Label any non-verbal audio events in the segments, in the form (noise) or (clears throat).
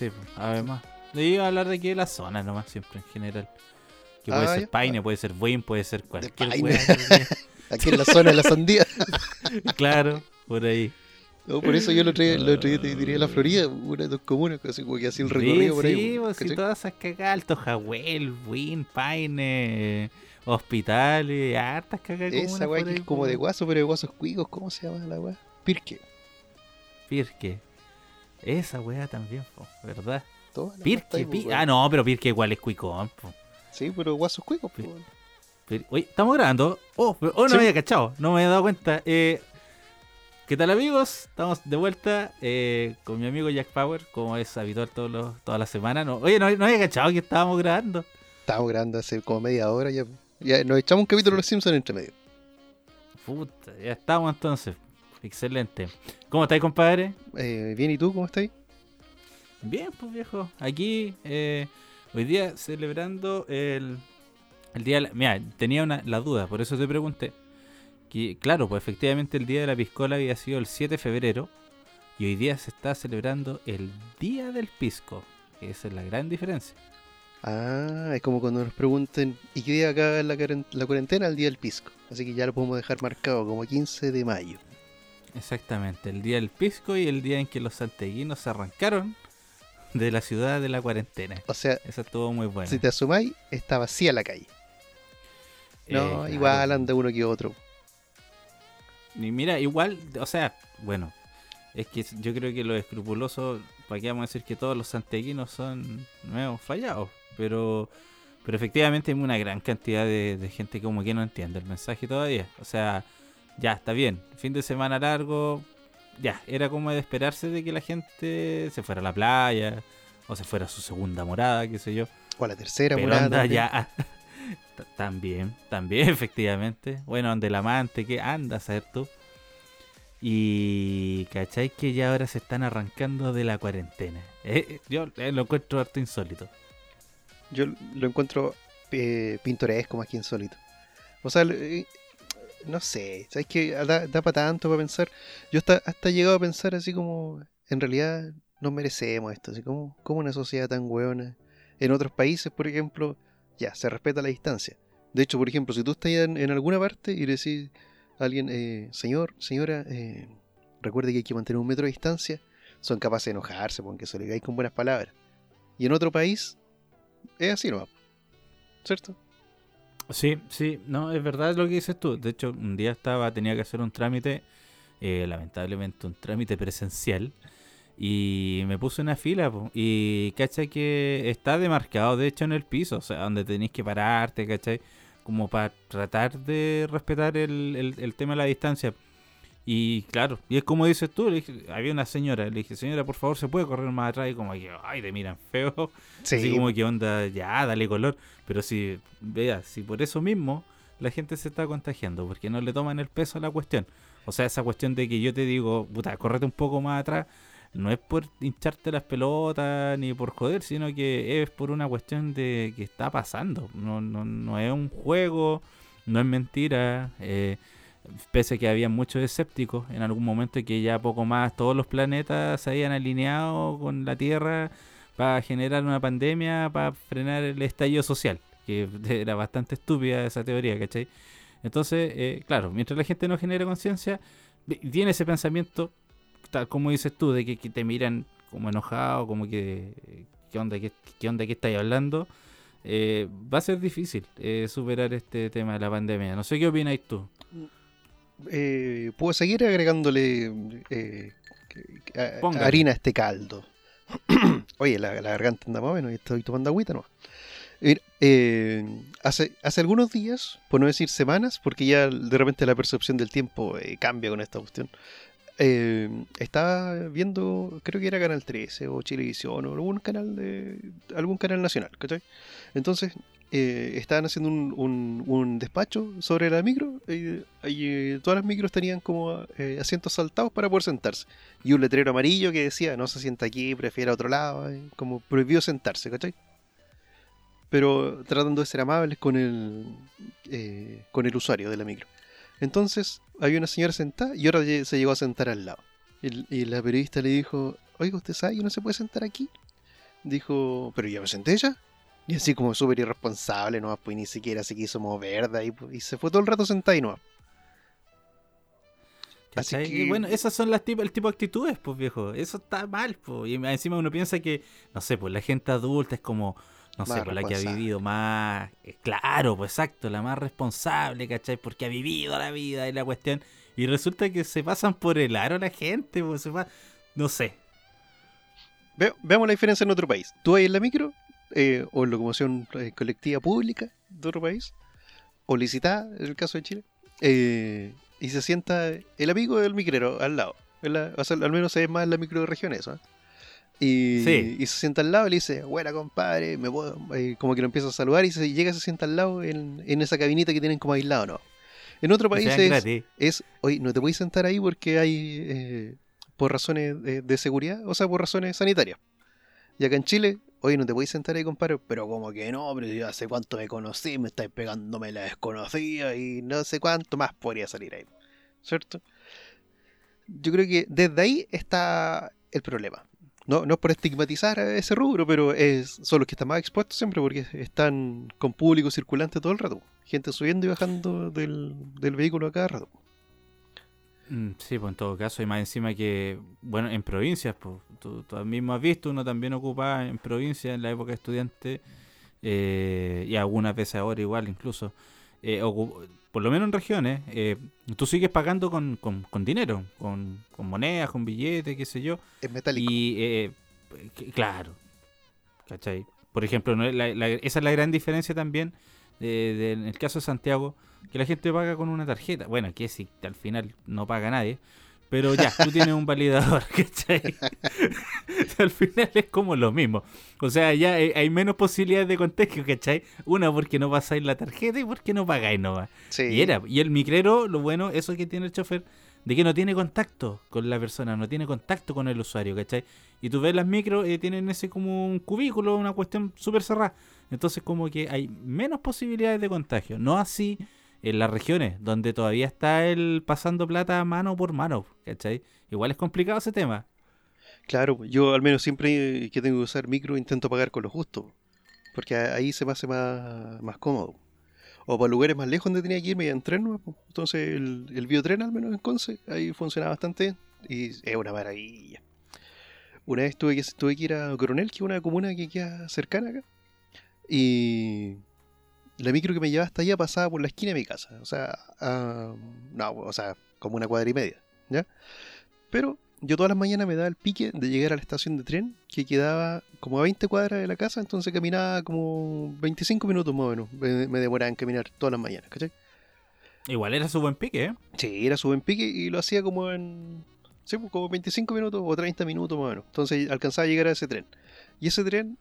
Sí, pues, además. Le iba a hablar de aquí de la zona nomás, siempre en general. Que puede Ah, ser. Paine, puede ser Buin, puede ser cualquier weá. (laughs) Aquí en la zona de la sandía. (laughs) claro, por ahí. No, por eso yo lo el otro día te diría la Florida, una de tus comunas, así como que así el Sí, recorrido por ahí. sí, pues, si todas esas cagadas, Alto Jahuel, Buin, Paine, hospitales, hartas cagadas Esa weá que es como de guaso, pero de guasos cuicos, ¿cómo se llama la weá? Pirque. Pirque. Esa weá también, po, ¿verdad? Pirque, ahí, pues, Ah, no, pero Pirque igual es cuicón, po. Sí, pero guasos cuicos, pues. Pir- Oye, estamos grabando. Oh, pero- oh no Sí. me había cachado, no me había dado cuenta. Eh, ¿Qué tal amigos? Estamos de vuelta eh, con mi amigo Jack Power, como es habitual todos los, todas las semanas. No, oye, no, no había cachado que estábamos grabando. Estábamos grabando hace como media hora ya. Ya nos echamos un capítulo de los Simpsons entre medio. Puta, ya estamos entonces. Excelente. ¿Cómo estáis, compadre? Eh, bien, ¿y tú cómo estás? Bien, pues viejo. Aquí, eh, hoy día celebrando el, el día de la... Mira, tenía una, la duda, por eso te pregunté. Que, claro, pues efectivamente el día de la piscola había sido el 7 de febrero. Y hoy día se está celebrando el Día del Pisco. que Esa es la gran diferencia. Ah, es como cuando nos pregunten, ¿y qué día en la, la cuarentena? El día del pisco. Así que ya lo podemos dejar marcado como 15 de mayo. Exactamente, el Día del Pisco y el día en que los santeguinos se arrancaron de la ciudad de la cuarentena. O sea, Eso estuvo muy bueno. si te asumáis, está vacía la calle. Eh, No, claro. igual anda uno que otro. Y mira, igual, o sea, bueno, es que yo creo que los escrupulosos, para qué vamos a decir que todos los santeguinos son nuevos fallados, pero pero efectivamente hay una gran cantidad de, de gente como que no entiende el mensaje todavía. O sea, ya está bien, fin de semana largo, ya, era como de esperarse de que la gente se fuera a la playa o se fuera a su segunda morada, qué sé yo. O a la tercera Pero morada anda también. ya. (laughs) También, también, (laughs) efectivamente. Bueno, donde el amante, que anda a tú? Y cachai que ya ahora se están arrancando de la cuarentena. Eh, eh, yo eh, lo encuentro harto insólito. Yo lo encuentro eh, pintoresco más que insólito. O sea, no sé, ¿sabes qué? Da, para tanto para pensar. Yo hasta, hasta he llegado a pensar así como, en realidad no merecemos esto, así como, como una sociedad tan hueona. En otros países, por ejemplo, ya, se respeta la distancia. De hecho, por ejemplo, si tú estás en, en alguna parte y decís a alguien, eh, señor, señora, eh, recuerde que hay que mantener un metro de distancia, son capaces de enojarse porque se le digáis con buenas palabras. Y en otro país, es así nomás. ¿Cierto? Sí, sí, no, es verdad lo que dices tú. De hecho, un día estaba, tenía que hacer un trámite, eh, lamentablemente un trámite presencial, y me puse una fila, po, y cachai que está demarcado, de hecho, en el piso, o sea, donde tenéis que pararte, cachai, como para tratar de respetar el, el- el tema de la distancia. Y claro, y es como dices tú, le dije- había una señora, le dije, señora, por favor, ¿se puede correr más atrás? Y como que, ay, te miran feo. (laughs) Así como que onda, ya, dale color. Pero si, vea, si por eso mismo la gente se está contagiando, porque no le toman el peso a la cuestión. O sea, esa cuestión de que yo te digo, puta, correte un poco más atrás, no es por hincharte las pelotas ni por joder, sino que es por una cuestión de que está pasando. No, no, no es un juego, no es mentira. Eh, pese a que había muchos escépticos en algún momento que ya poco más todos los planetas se habían alineado con la Tierra para generar una pandemia, para frenar el estallido social, que (laughs) era bastante estúpida esa teoría, ¿cachai? Entonces, eh, claro, mientras la gente no genere conciencia, tiene ese pensamiento, tal como dices tú, de que, te miran como enojado, como que, ¿qué onda, qué, qué onda, qué estáis hablando? Eh, va a ser difícil eh, superar este tema de la pandemia. No sé qué opináis tú. Eh, puedo seguir agregándole eh, a- harina a este caldo. (clears throat) Oye, la, la garganta anda más o menos y estoy tomando agüita no. hace, hace algunos días, por no decir semanas, porque ya de repente la percepción del tiempo eh, cambia con esta cuestión. eh, estaba viendo, creo que era Canal 13 o Chilevisión o algún canal de algún canal nacional, ¿cachai? Entonces eh, estaban haciendo un, un- despacho sobre la micro y, eh, todas las micros tenían como eh, asientos saltados para poder sentarse y un letrero amarillo que decía no se sienta aquí, prefiere a otro lado, como prohibido sentarse, ¿cachai? Pero tratando de ser amables con el con el usuario de la micro. Entonces había una señora sentada y ahora se llegó a sentar al lado. Y, y la periodista le dijo, oiga, ¿usted sabe que no se puede sentar aquí? dijo, pero ya me senté ya. Y así como súper irresponsable, no pues ni siquiera se quiso mover de ahí, pues, y se fue todo el rato sentado y no. Así que... bueno, esas son las tipo, el tipo de actitudes, pues viejo. Eso está mal, pues. Y encima uno piensa que, no sé, pues la gente adulta es como, no sé, pues la que ha vivido más, eh, claro, pues exacto, la más responsable, ¿cachai? Porque ha vivido la vida y la cuestión. Y resulta que se pasan por el aro la gente, pues se va, no sé. veamos la diferencia en otro país. Tú ahí en la micro, eh, o en locomoción eh, colectiva pública de otro país, o licitada, en el caso de Chile. Eh, y se sienta el amigo del micrero al lado. al menos se ve más en la microregión eso. Y, y, se sienta al lado y le dice, buena compadre, me puedo... como que lo empieza a saludar y se llega, se sienta al lado en, esa cabinita que tienen como aislado, ¿no? En otro país es, es, oye, no te puedes sentar ahí porque hay, por razones de, de, seguridad, o sea, por razones sanitarias. Y acá en Chile, oye, no te puedes sentar ahí, compadre, pero como que no, pero yo hace cuánto me conocí, me estáis pegándome la desconocida y no sé cuánto más podría salir ahí. ¿Cierto? Yo creo que desde ahí está el problema. No, no es por estigmatizar a ese rubro, pero es, son los que están más expuestos siempre porque están con público circulante todo el rato. Gente subiendo y bajando del vehículo a cada rato. Mm, sí, pues en todo caso, y más encima que, bueno, en provincias, pues tú, mismo has visto, uno también ocupa en provincias en la época de estudiante, eh, y algunas veces ahora igual incluso, eh, por lo menos en regiones, eh, tú sigues pagando con, con, con dinero, con, con, monedas, con billetes, qué sé yo. Es metálico. Y, claro, ¿cachai? Por ejemplo, esa es la gran diferencia también en el caso de Santiago que la gente paga con una tarjeta. Bueno, que si al final no paga nadie. Pero ya, tú (laughs) tienes un validador, (laughs) ¿cachai? (laughs) al final es como lo mismo. O sea, ya hay, menos posibilidades de contagio, ¿cachai? Una porque no pasáis la tarjeta y porque no pagáis nomás. Sí. Y, era, y el micrero, lo bueno, eso que tiene el chofer, de que no tiene contacto con la persona, no tiene contacto con el usuario, ¿cachai? Y tú ves las micros, eh, tienen ese como un cubículo, una cuestión súper cerrada. Entonces como que hay menos posibilidades de contagio. No así en las regiones donde todavía está el pasando plata mano por mano, ¿cachai? Igual es complicado ese tema. Claro, yo al menos siempre que tengo que usar micro intento pagar con lo justo, porque ahí se me hace más, más cómodo. O para lugares más lejos donde tenía que irme en tren, entonces el, el biotren al menos en Conce, ahí funciona bastante y es una maravilla. Una vez tuve que, tuve que ir a Coronel, que es una comuna que queda cercana acá, y la micro que me llevaba hasta allá pasaba por la esquina de mi casa. O sea, no, o sea, como una cuadra y media, ¿ya? Pero yo todas las mañanas me daba el pique de llegar a la estación de tren, que quedaba como a 20 cuadras de la casa, entonces caminaba como 25 minutos más o menos. Me, demoraba en caminar todas las mañanas, ¿cachai? Igual era su buen pique, ¿eh? Sí, era su buen pique y lo hacía como en. Sí, pues, como 25 minutos o 30 minutos más o menos. Entonces alcanzaba a llegar a ese tren. Y ese tren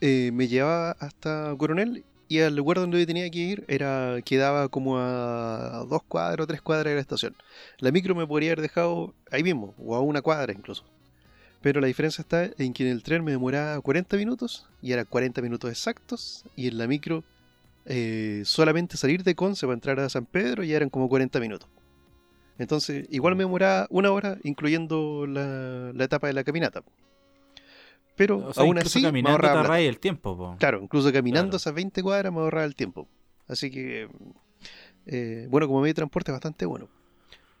eh, me llevaba hasta Coronel y al lugar donde tenía que ir era quedaba como a dos cuadras o tres cuadras de la estación. La micro me podría haber dejado ahí mismo, o a una cuadra incluso. Pero la diferencia está en que en el tren me demoraba 40 minutos, y eran 40 minutos exactos, y en la micro eh, solamente salir de Conce para entrar a San Pedro ya eran como 40 minutos. Entonces, igual me demoraba una hora, incluyendo la, la etapa de la caminata. Pero aún así, me ahorraba el tiempo. Claro, incluso caminando esas 20 cuadras me ahorraba el tiempo. Así que, eh, bueno, como medio de transporte es bastante bueno.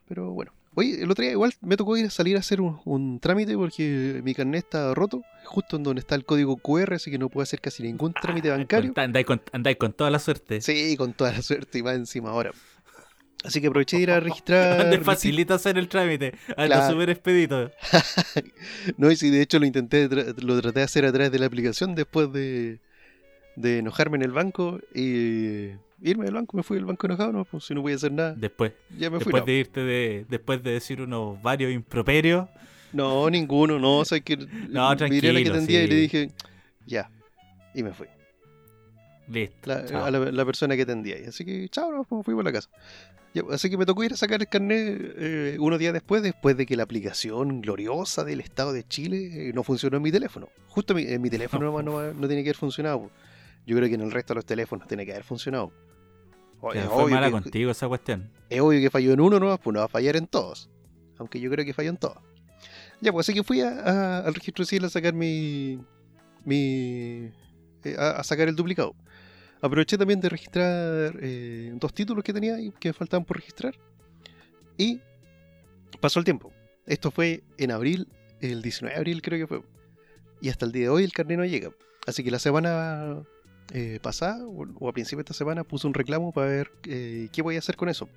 Pero bueno. Oye, el otro día igual me tocó ir a salir a hacer un, trámite porque mi carnet está roto, justo en donde está el código QR, así que no puedo hacer casi ningún trámite ah, bancario. Andáis con, con toda la suerte. Sí, con toda la suerte y más encima ahora. Así que aproveché de ir a (laughs) registrar. Te facilita hacer el trámite. Anda súper expedito. (laughs) no, y si de hecho lo intenté, lo traté de hacer a través de la aplicación después de, de enojarme en el banco y irme del banco. Me fui del banco enojado, no, pues si no voy a hacer nada. Después. Ya me después de irte de, después de decir unos varios improperios. No, ninguno, no. O sea, que (laughs) no, miré la que atendía y le dije, ya. Y me fui. Listo. a la, persona que atendía. Así que, chao, no, fui por la casa así que me tocó ir a sacar el carnet eh, unos días después, después de que la aplicación gloriosa del Estado de Chile eh, no funcionó en mi teléfono. Justo en mi, teléfono (laughs) no, no, tiene que haber funcionado. Yo creo que en el resto de los teléfonos tiene que haber funcionado. fue mala contigo esa cuestión. Es obvio que falló en uno, no, pues no va a fallar en todos. Aunque yo creo que falló en todos. Ya, pues así que fui al registro civil a sacar mi, mi, eh, a, a sacar el duplicado. Aproveché también de registrar eh, dos títulos que tenía y que me faltaban por registrar. Y pasó el tiempo. Esto fue en abril, el 19 de abril creo que fue. Y hasta el día de hoy el carnet no llega. Así que la semana eh, pasada, o a principio de esta semana, puse un reclamo para ver eh, qué voy a hacer con eso.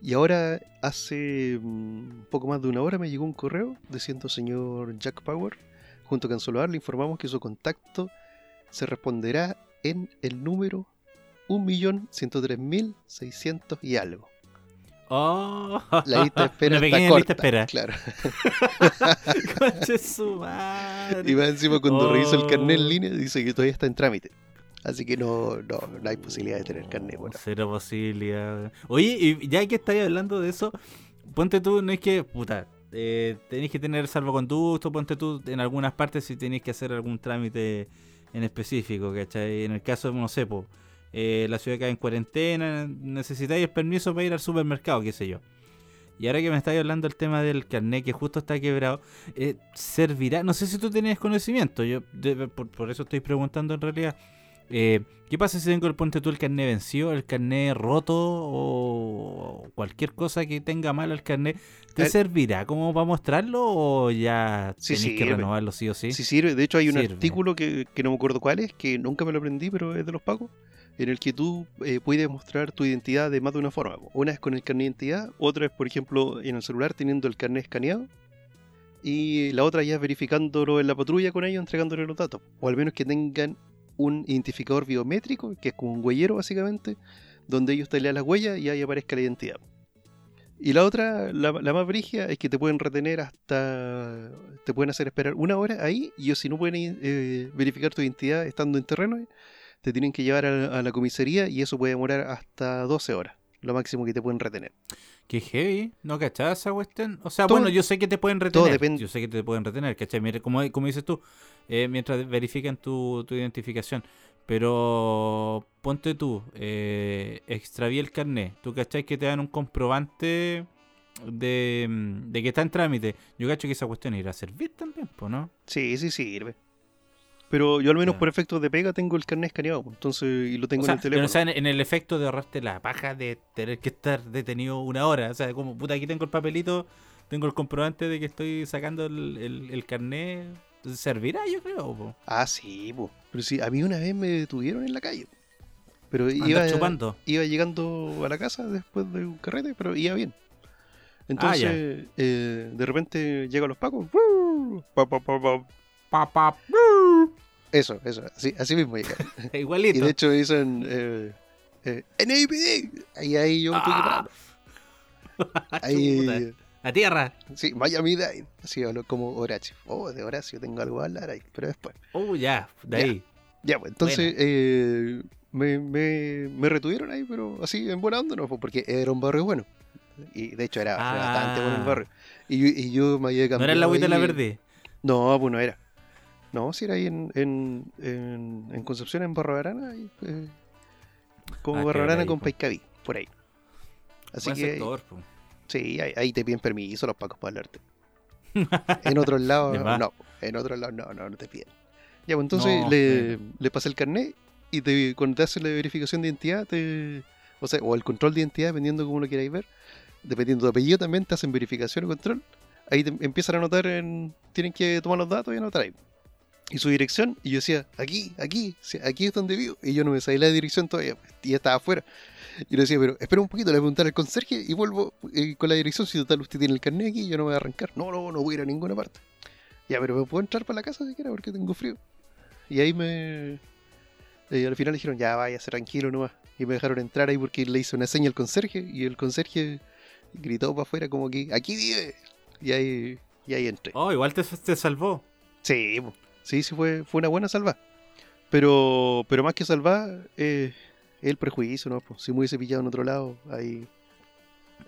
Y ahora, hace mm, poco más de una hora, me llegó un correo diciendo, señor Jack Power, junto con Soloar, le informamos que su contacto se responderá en el número 1.103.600 y algo. Oh, La lista de (laughs) espera Una está pequeña corta. lista espera. Claro. (laughs) Conche su madre. Y más encima cuando Oh. reviso el carnet en línea dice que todavía está en trámite. Así que no, no, no hay posibilidad de tener carnet. Bueno, Cero posibilidad. Oye, y ya que estáis hablando de eso, ponte tú, no es que, puta, eh, tenéis que tener salvoconducto, ponte tú en algunas partes si tenéis que hacer algún trámite en específico, ¿cachai? En el caso, no sé, eh, la ciudad cae en cuarentena, necesitáis el permiso para ir al supermercado, qué sé yo. Y ahora que me estáis hablando del tema del carnet que justo está quebrado, eh, servirá, no sé si tú tenías conocimiento, yo por eso estoy preguntando en realidad. Eh, ¿Qué pasa si tengo el ponte tú el carnet vencido, el carnet roto o cualquier cosa que tenga mal el carnet? ¿Te Eh, servirá como para mostrarlo o ya Sí que renovarlo sí o sí? sí sirve. De hecho, hay un Sirve. artículo que, que no me acuerdo cuál es, que nunca me lo aprendí, pero es de los pagos, en el que tú eh, puedes mostrar tu identidad de más de una forma. Una es con el carnet de identidad, otra es, por ejemplo, en el celular teniendo el carnet escaneado. Y la otra ya es verificándolo en la patrulla con ellos, entregándole los datos. O al menos que tengan un identificador biométrico, que es como un huellero básicamente, donde ellos te lean las huellas y ahí aparezca la identidad. Y la otra, la, la más brigia, es que te pueden retener hasta. Te pueden hacer esperar una hora ahí, y si no pueden eh, verificar tu identidad estando en terreno, te tienen que llevar a, la- a la comisaría y eso puede demorar hasta 12 horas, lo máximo que te pueden retener. Qué heavy, ¿no cachás esa cuestión? O sea, Todo- bueno, yo sé que te pueden todo retener. depende- Yo sé que te pueden retener, ¿cachai? Mira, como, como dices tú, eh, mientras verifican tu, tu identificación. Pero ponte tú, eh, extraví el carnet. ¿Tú cachai que te dan un comprobante de, mm, de que está en trámite? Yo cacho que esa cuestión irá a servir también, ¿no? Sí, sí sirve. Pero yo al menos por efecto de pega tengo el carnet escaneado, entonces, y lo tengo o sea, en el pero, teléfono. o sea, en, en el efecto de ahorrarte la paja de tener que estar detenido una hora. O sea, como, puta, aquí tengo el papelito, tengo el comprobante de que estoy sacando el, el, el carnet. Servirá, yo creo. po. Ah, sí, po. pero sí, a mí una vez me detuvieron en la calle. Pero iba, chupando. iba llegando a la casa después de un carrete, pero iba bien. Entonces, ya. eh, de repente llegan los pacos. Eso, eso, así, así mismo llegaron. (laughs) Y Igualito. de hecho dicen eh, eh, NAPD. Y ahí yo me Ah. (laughs) Ahí. A tierra. sí, Miami Dade. Así hablo como Horacio. Oh, de Horacio tengo algo a hablar ahí, pero después. Oh, ya, de Ya. ahí. Ya, pues entonces eh, me, me, me retuvieron ahí, pero así en buena onda, ¿no? Pues, Porque era un barrio bueno. Y de hecho era Ah. bastante bueno el barrio. Y, yo- y yo me había No cambiado. era el agüita de la ahí- verde. No, pues no era. No, si era ahí en, en, en, en Concepción, en Barra Arana. ahí, eh, como Ah, Barra Arana ahí, con po. Paicaví, por ahí. Así Buen que sector, po. Sí, ahí, ahí te piden permiso los pacos para hablarte. (laughs) En otros lados, no. En otros lados, no, no, no te piden. Ya, pues entonces No, le, eh. le pasé el carnet y te, cuando te hacen la verificación de identidad, te, o sea, o el control de identidad, dependiendo cómo lo queráis ver, dependiendo de tu apellido también, te hacen verificación o control. Ahí te empiezan a anotar, en, tienen que tomar los datos y anotar ahí. Y su dirección, y yo decía, aquí, aquí, aquí es donde vivo. Y yo no me sabía la dirección todavía, y ya estaba afuera. Y le decía, pero espera un poquito, le voy a preguntar al conserje y vuelvo eh, con la dirección. Si total usted tiene el carnet aquí, yo no me voy a arrancar. No, no, no voy a ir a ninguna parte. Ya, pero me puedo entrar para la casa si quiera porque tengo frío. Y ahí me. eh, al final dijeron, ya váyase tranquilo nomás. Y me dejaron entrar ahí porque le hice una seña al conserje. Y el conserje gritó para afuera como que, aquí vive. Y ahí, y ahí entré. Oh, igual te, te salvó. Sí. Sí, sí, fue, fue una buena salva. Pero, pero más que salvar, eh, el prejuicio, ¿no? Pues, si me hubiese pillado en otro lado, ahí.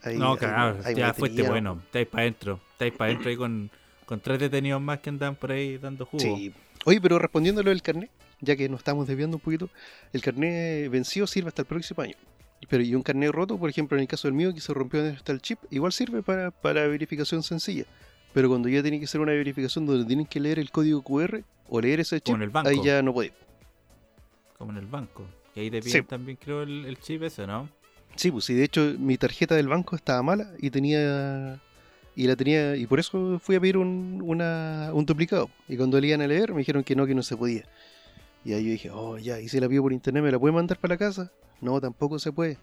ahí no, claro, ahí ya fuiste ¿no? bueno. Estáis para adentro. Estáis para adentro ahí con, con tres detenidos más que andan por ahí dando jugo. Sí. Oye, pero respondiendo a lo del carnet, ya que nos estamos desviando un poquito, el carnet vencido sirve hasta el próximo año. Pero y un carnet roto, por ejemplo, en el caso del mío, que se rompió está el chip, igual sirve para, para verificación sencilla. Pero cuando ya tiene que hacer una verificación donde tienen que leer el código QR o leer ese chip, el banco. ahí ya no podía. Como en el banco. Y ahí te Sí. piden también, creo, el, el chip ese, ¿no? Sí, pues sí, de hecho mi tarjeta del banco estaba mala y tenía y la tenía y por eso fui a pedir un, una- un duplicado y cuando le iban a leer me dijeron que no, que no se podía. Y ahí yo dije, oh ya, y si la pido por internet, ¿me la puede mandar para la casa? No, tampoco se puede.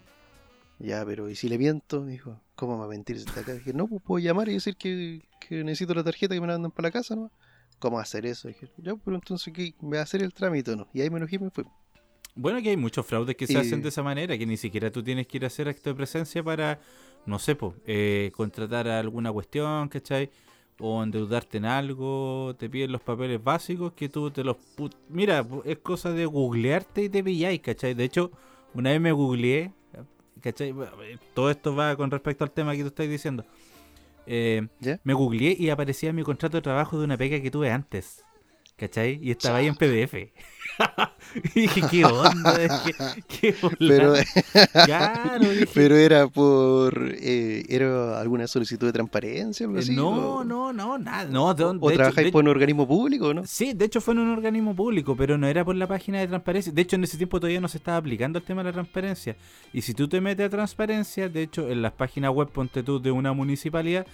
Ya, pero ¿y si le miento? Me dijo, ¿cómo me va a mentir si está acá? Dije, no, pues puedo llamar y decir que, que necesito la tarjeta que me la mandan para la casa, ¿no? ¿Cómo hacer eso? Dije, ya, pero entonces, ¿qué? ¿Me va a hacer el trámite o no? Y ahí me enojé y me fui. Bueno, que hay muchos fraudes que se hacen de esa manera, que ni siquiera tú tienes que ir a hacer acto de presencia para, no sé, po, eh, contratar a alguna cuestión, ¿cachai? O endeudarte en algo, te piden los papeles básicos que tú te los... Mira, es cosa de googlearte y te pilláis, ¿cachai? De hecho, una vez me googleé, ¿cachai? Eh, Todo esto va con respecto al tema que tú estás diciendo. Eh, me googleé y aparecía mi contrato de trabajo de una pega que tuve antes. ¿Cachai? Y estaba ahí en PDF. (laughs) y dije, ¿qué onda? ¿Qué, qué (laughs) Pero? (laughs) Claro, dije, pero era por. eh, ¿Era alguna solicitud de transparencia algo así? no, ¿O- no, no, nada. No, de, ¿O de hecho- trabajáis de- por un organismo público no? Sí, de hecho fue en un organismo público, pero no era por la página de transparencia. De hecho, en ese tiempo todavía no se estaba aplicando el tema de la transparencia. Y si tú te metes a transparencia, de hecho, en las páginas web, ponte tú, de una municipalidad,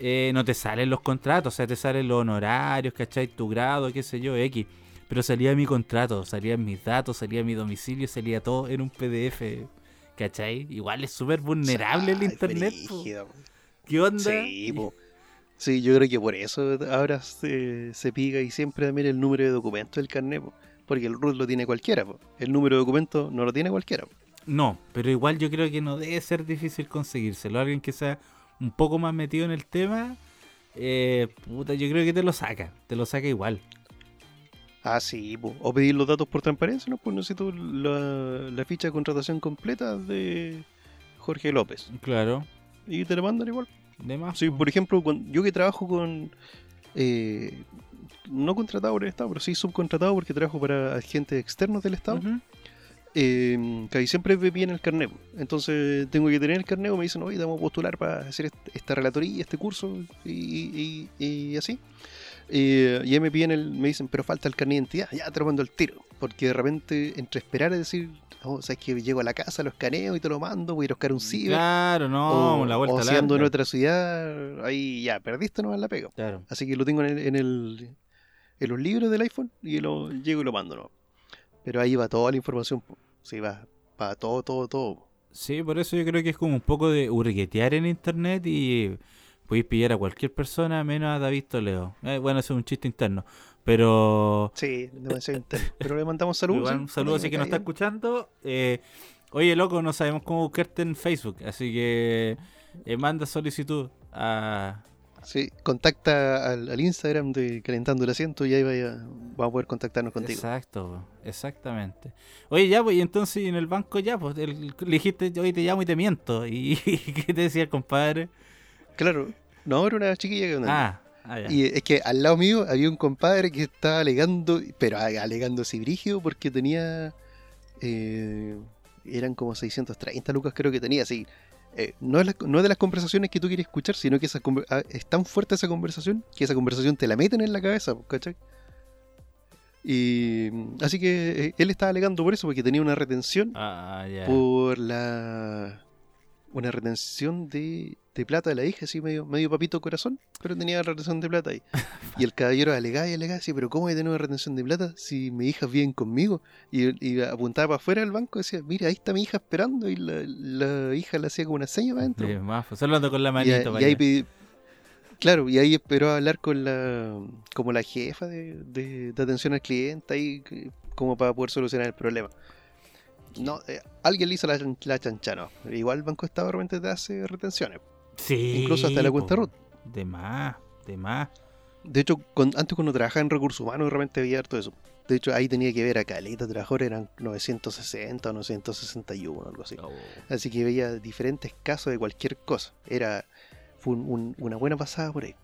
eh, no te salen los contratos, o sea, te salen los honorarios, ¿cachai? Tu grado, qué sé yo, X. Pero salía mi contrato, salían mis datos, salía mi domicilio, salía todo en un PDF, ¿cachai? Igual es súper vulnerable el internet. brígido. ¿Qué onda? Sí, po. Sí, yo creo que por eso ahora se, se pica y siempre también el número de documento del carnet, po. porque el RUT lo tiene cualquiera, po. el número de documento no lo tiene cualquiera. No, pero igual yo creo que no debe ser difícil conseguírselo. Alguien que sea un poco más metido en el tema, eh, puta, yo creo que te lo saca. Te lo saca igual. Ah, sí, po. o pedir los datos por transparencia, ¿no? Pues necesito la, la ficha de contratación completa de Jorge López. Claro. Y te la mandan igual. De más. Sí, po. por ejemplo, cuando- yo que trabajo con. eh, no contratado por el Estado, pero sí subcontratado porque trabajo para agentes externos del Estado. Ujú. Eh, que ahí siempre me piden el carnet. Entonces tengo que tener el carnet, me dicen, oye, te vamos a postular para hacer est- esta relatoría, este curso y, y- y así. Eh, y ahí me piden el, me dicen, pero falta el carnet de identidad, ya te lo mando al tiro. Porque de repente, entre esperar y decir, oh, sabes que llego a la casa, lo escaneo y te lo mando, voy a ir a buscar un ciber. Claro, no, o, la vuelta o si ando en otra ciudad, ahí ya, perdiste nomás la pega. Claro. Así que lo tengo en, el, en, el- en los libros del iPhone y lo llego y lo mando. ¿no? Pero ahí va toda la información. Sí, va, va todo, todo, todo. Sí, por eso yo creo que es como un poco de hurguetear en internet y podéis pillar a cualquier persona menos a David Toledo. Eh, bueno, eso es un chiste interno. Pero Sí, demasiado interno. Pero le mandamos saludos. Igual un saludo si que nos está escuchando. Eh, oye, loco, no sabemos cómo buscarte en Facebook, así que eh, manda solicitud a... Sí, contacta al, al Instagram de Calentando el Asiento y ahí vaya, vamos a poder contactarnos contigo. Exacto, exactamente. Oye, ya, pues, y entonces en el banco ya, pues, el- le dijiste, oye, te llamo y te miento. (laughs) ¿Y qué te decía el compadre? Claro, no, era una chiquilla que. Ah, ah, ya. Y es que al lado mío había un compadre que estaba alegando, pero alegando así brígido porque tenía. eh, eran como 630 lucas, creo que tenía, así. Eh, no, es la- no es de las conversaciones que tú quieres escuchar, sino que esa ah, es tan fuerte esa conversación que esa conversación te la meten en la cabeza, ¿cachai? Y así que eh, él estaba alegando por eso, porque tenía una retención Ah, por la una retención de, de plata de la hija, así medio, medio papito corazón, pero tenía retención de plata ahí. (laughs) Y el caballero alegaba y alegaba, así, pero ¿cómo hay de nuevo retención de plata si mi hija viene conmigo? Y, y apuntaba para afuera del banco y decía, mira, ahí está mi hija esperando, y la, la hija le hacía como una seña para adentro. Pues, solo con la Y, manito. a- y para ahí pidi- claro, y ahí esperó a hablar con la como la jefa de, de- de atención al cliente ahí como para poder solucionar el problema. No, eh, alguien le hizo la, la chancha, no. Igual el Banco Estado realmente te hace retenciones. Sí, incluso hasta la cuenta root. De más, de más. De hecho, con- antes cuando trabajaba en recursos humanos realmente había harto eso. De hecho, ahí tenía que ver a caleta de trabajadores, eran 960 o 961, algo así. Oh. Así que veía diferentes casos de cualquier cosa. Era fue un- un- una buena pasada por ahí.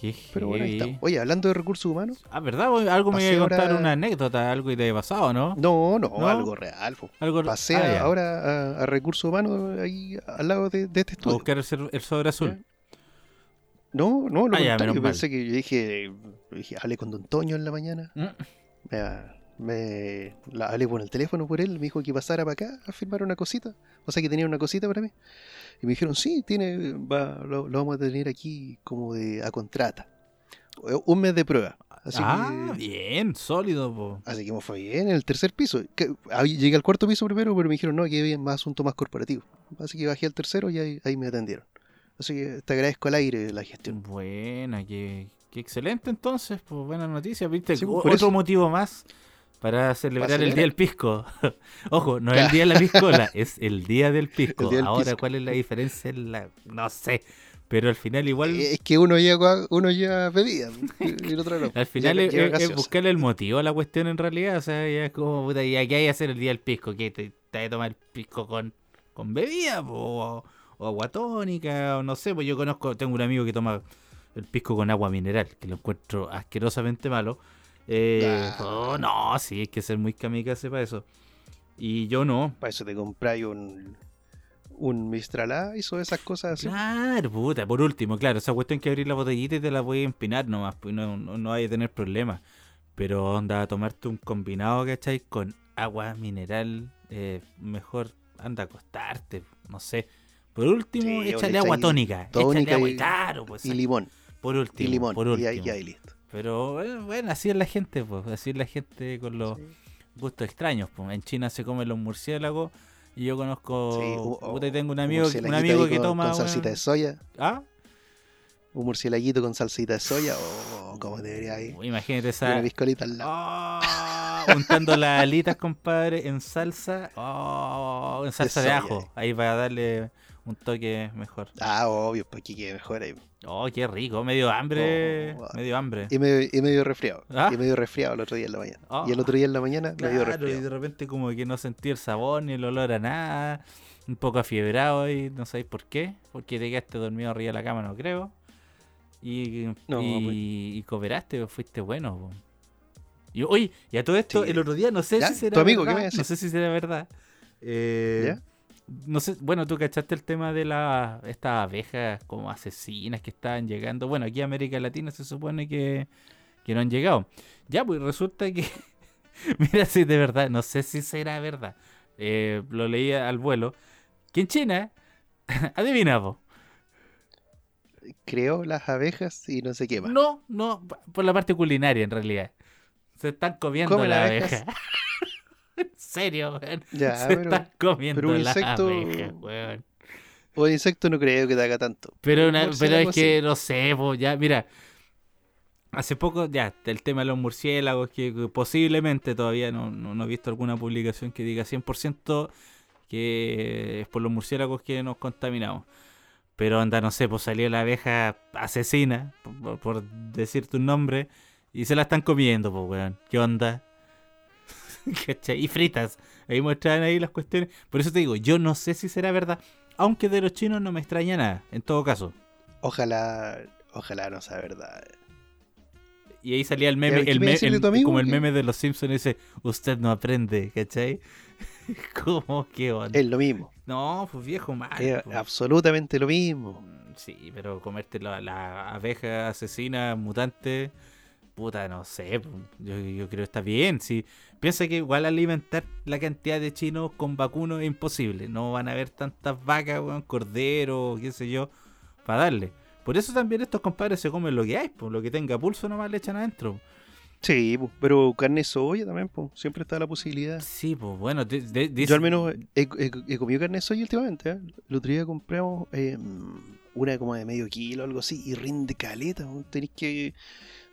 Qué Pero bueno, ahí está. Oye, hablando de recursos humanos, Ah, ¿verdad? Algo me iba a contar ahora- una anécdota, algo que te haya pasado, ¿no? no, no, ¿No? algo real. po. Algo... Pasé ah, a- ahora a, a recursos humanos ahí al lado de, de este A estudio. buscar el, sobre azul. No, no, lo Ah, ya, Yo pensé que yo dije, dije, hablé con Don Toño en la mañana. Mm. Me, me- la, hablé por el teléfono por él, me dijo que pasara para acá a firmar una cosita. O sea, que tenía una cosita para mí. Y me dijeron, sí, tiene, va, lo, lo vamos a tener aquí como de a contrata. Eh, Un mes de prueba. Así ah, que, bien, sólido, po. así que me fue bien en el tercer piso. Que- llegué al cuarto piso primero, pero me dijeron, no, que había más asunto más corporativo. Así que bajé al tercero y ahí, ahí me atendieron. Así que te agradezco al aire la gestión. Buena, qué, qué excelente entonces, pues buena noticia, viste, Sí, otro eso. motivo más para celebrar el día del pisco. (laughs) Ojo, no es el día de la piscola, (laughs) es el día del pisco. El día del Ahora, pisco. ¿cuál es la diferencia? La- No sé, pero al final igual, Es que uno lleva, uno lleva bebida y el otro no. (laughs) al final es, buscarle el motivo a la cuestión en realidad, o sea, ya es como, puta, ¿y aquí hay que hacer el día del pisco? ¿Qué te, te hay que tomar el pisco con, con bebida? po? O agua tónica, o no sé, pues yo conozco, tengo un amigo que toma el pisco con agua mineral, que lo encuentro asquerosamente malo. Eh, Ah. oh, no, sí, hay que ser muy kamikaze para eso. Y yo no. Para eso te compráis un, un Mistral Ice o esas cosas así. Claro, puta, por último, claro, esa cuestión que abrir la botellita y te la voy a empinar nomás, pues no, no, no hay a tener problemas. Pero anda a tomarte un combinado, ¿cachai? Con agua mineral, eh, mejor anda a acostarte, no sé. Por último, Sí, échale agua tónica. tónica échale agua, y- claro, pues. Y limón. por último, Y limón. por Y ahí, y ahí listo. Pero eh, bueno, así es la gente, pues, así es la gente con los Sí. gustos extraños. Pues. En China se comen los murciélagos y yo conozco, Sí, o- y tengo un amigo, un que con, toma... Con salsita de soya. ¿Ah? Un murcielaguito con salsita de soya. O como debería ir. Imagínate esa... una piscolita al lado. Oh, untando las alitas, compadre, en salsa. Oh, en salsa de, soya, ajo. eh. Ahí va a darle un toque mejor. Ah, obvio, pues aquí quede mejor ahí. Oh, qué rico. Medio hambre. Oh, medio hambre. Y medio, y medio resfriado. ¿Ah? Y medio resfriado el otro día en la mañana. Ah. Y el otro día en la mañana medio Claro, y resfriado. de repente como que no sentí el sabor ni el olor a nada. Un poco afiebrado y no sabéis por qué. Porque te quedaste dormido arriba de la cama, no creo. Y, No, y, pues. y cooperaste, fuiste bueno. po. Y, oye, y a todo esto, Sí. el otro día no sé ¿Ya? si será ¿Tu amigo qué verdad. me decía? no sé si será verdad. Eh, ¿Ya? No sé, bueno, tú cachaste el tema de la, estas abejas como asesinas que estaban llegando. Bueno, aquí a América Latina se supone que, que no han llegado. Ya, pues resulta que, (laughs) mira, si de verdad, no sé si será verdad. Eh, lo leí al vuelo. Que en China, (laughs) adivina, po. Creó las abejas y no sé qué más. No, no, por la parte culinaria en realidad. Se están comiendo Comen la abejas. abeja. (laughs) en serio, weón. Ya, Se pero, están comiendo pero un las insecto- abejas, weón. o el insecto no creo que te haga tanto. Pero, Un una- pero es que no sé, po, ya, mira. Hace poco, ya, el tema de los murciélagos, que, que posiblemente todavía no, no, no he visto alguna publicación que diga 100% que es por los murciélagos que nos contaminamos. Pero anda, no sé, pues salió la abeja asesina, por, por decir tu nombre, y se la están comiendo, pues, weón. ¿Qué onda? (laughs) ¿Cachai? Y fritas. Ahí muestran ahí las cuestiones. Por eso te digo, yo no sé si será verdad. Aunque de los chinos no me extraña nada, en todo caso. Ojalá, ojalá no sea verdad. Y ahí salía el meme, como el ¿Qué? meme de los Simpsons dice, usted no aprende, ¿cachai? (laughs) ¿Cómo que onda? Es lo mismo. No, pues viejo mal. Es pues. absolutamente lo mismo. Mm, Sí, pero comerte la, la abeja asesina mutante, puta, no sé, pues, yo, yo creo que está bien. Si piensa que igual alimentar la cantidad de chinos con vacunos es imposible, no van a haber tantas vacas, weón, corderos, qué sé yo, para darle. Por eso también estos compadres se comen lo que hay, pues lo que tenga pulso nomás le echan adentro. Sí, pero carne de soya también, pu, siempre está la posibilidad. Sí, pues bueno, de- de- dice- Yo al menos he, he- he comido carne de soya últimamente. ¿eh? El otro día compramos eh, una como de medio kilo, algo así, y rinde caleta. Tenéis que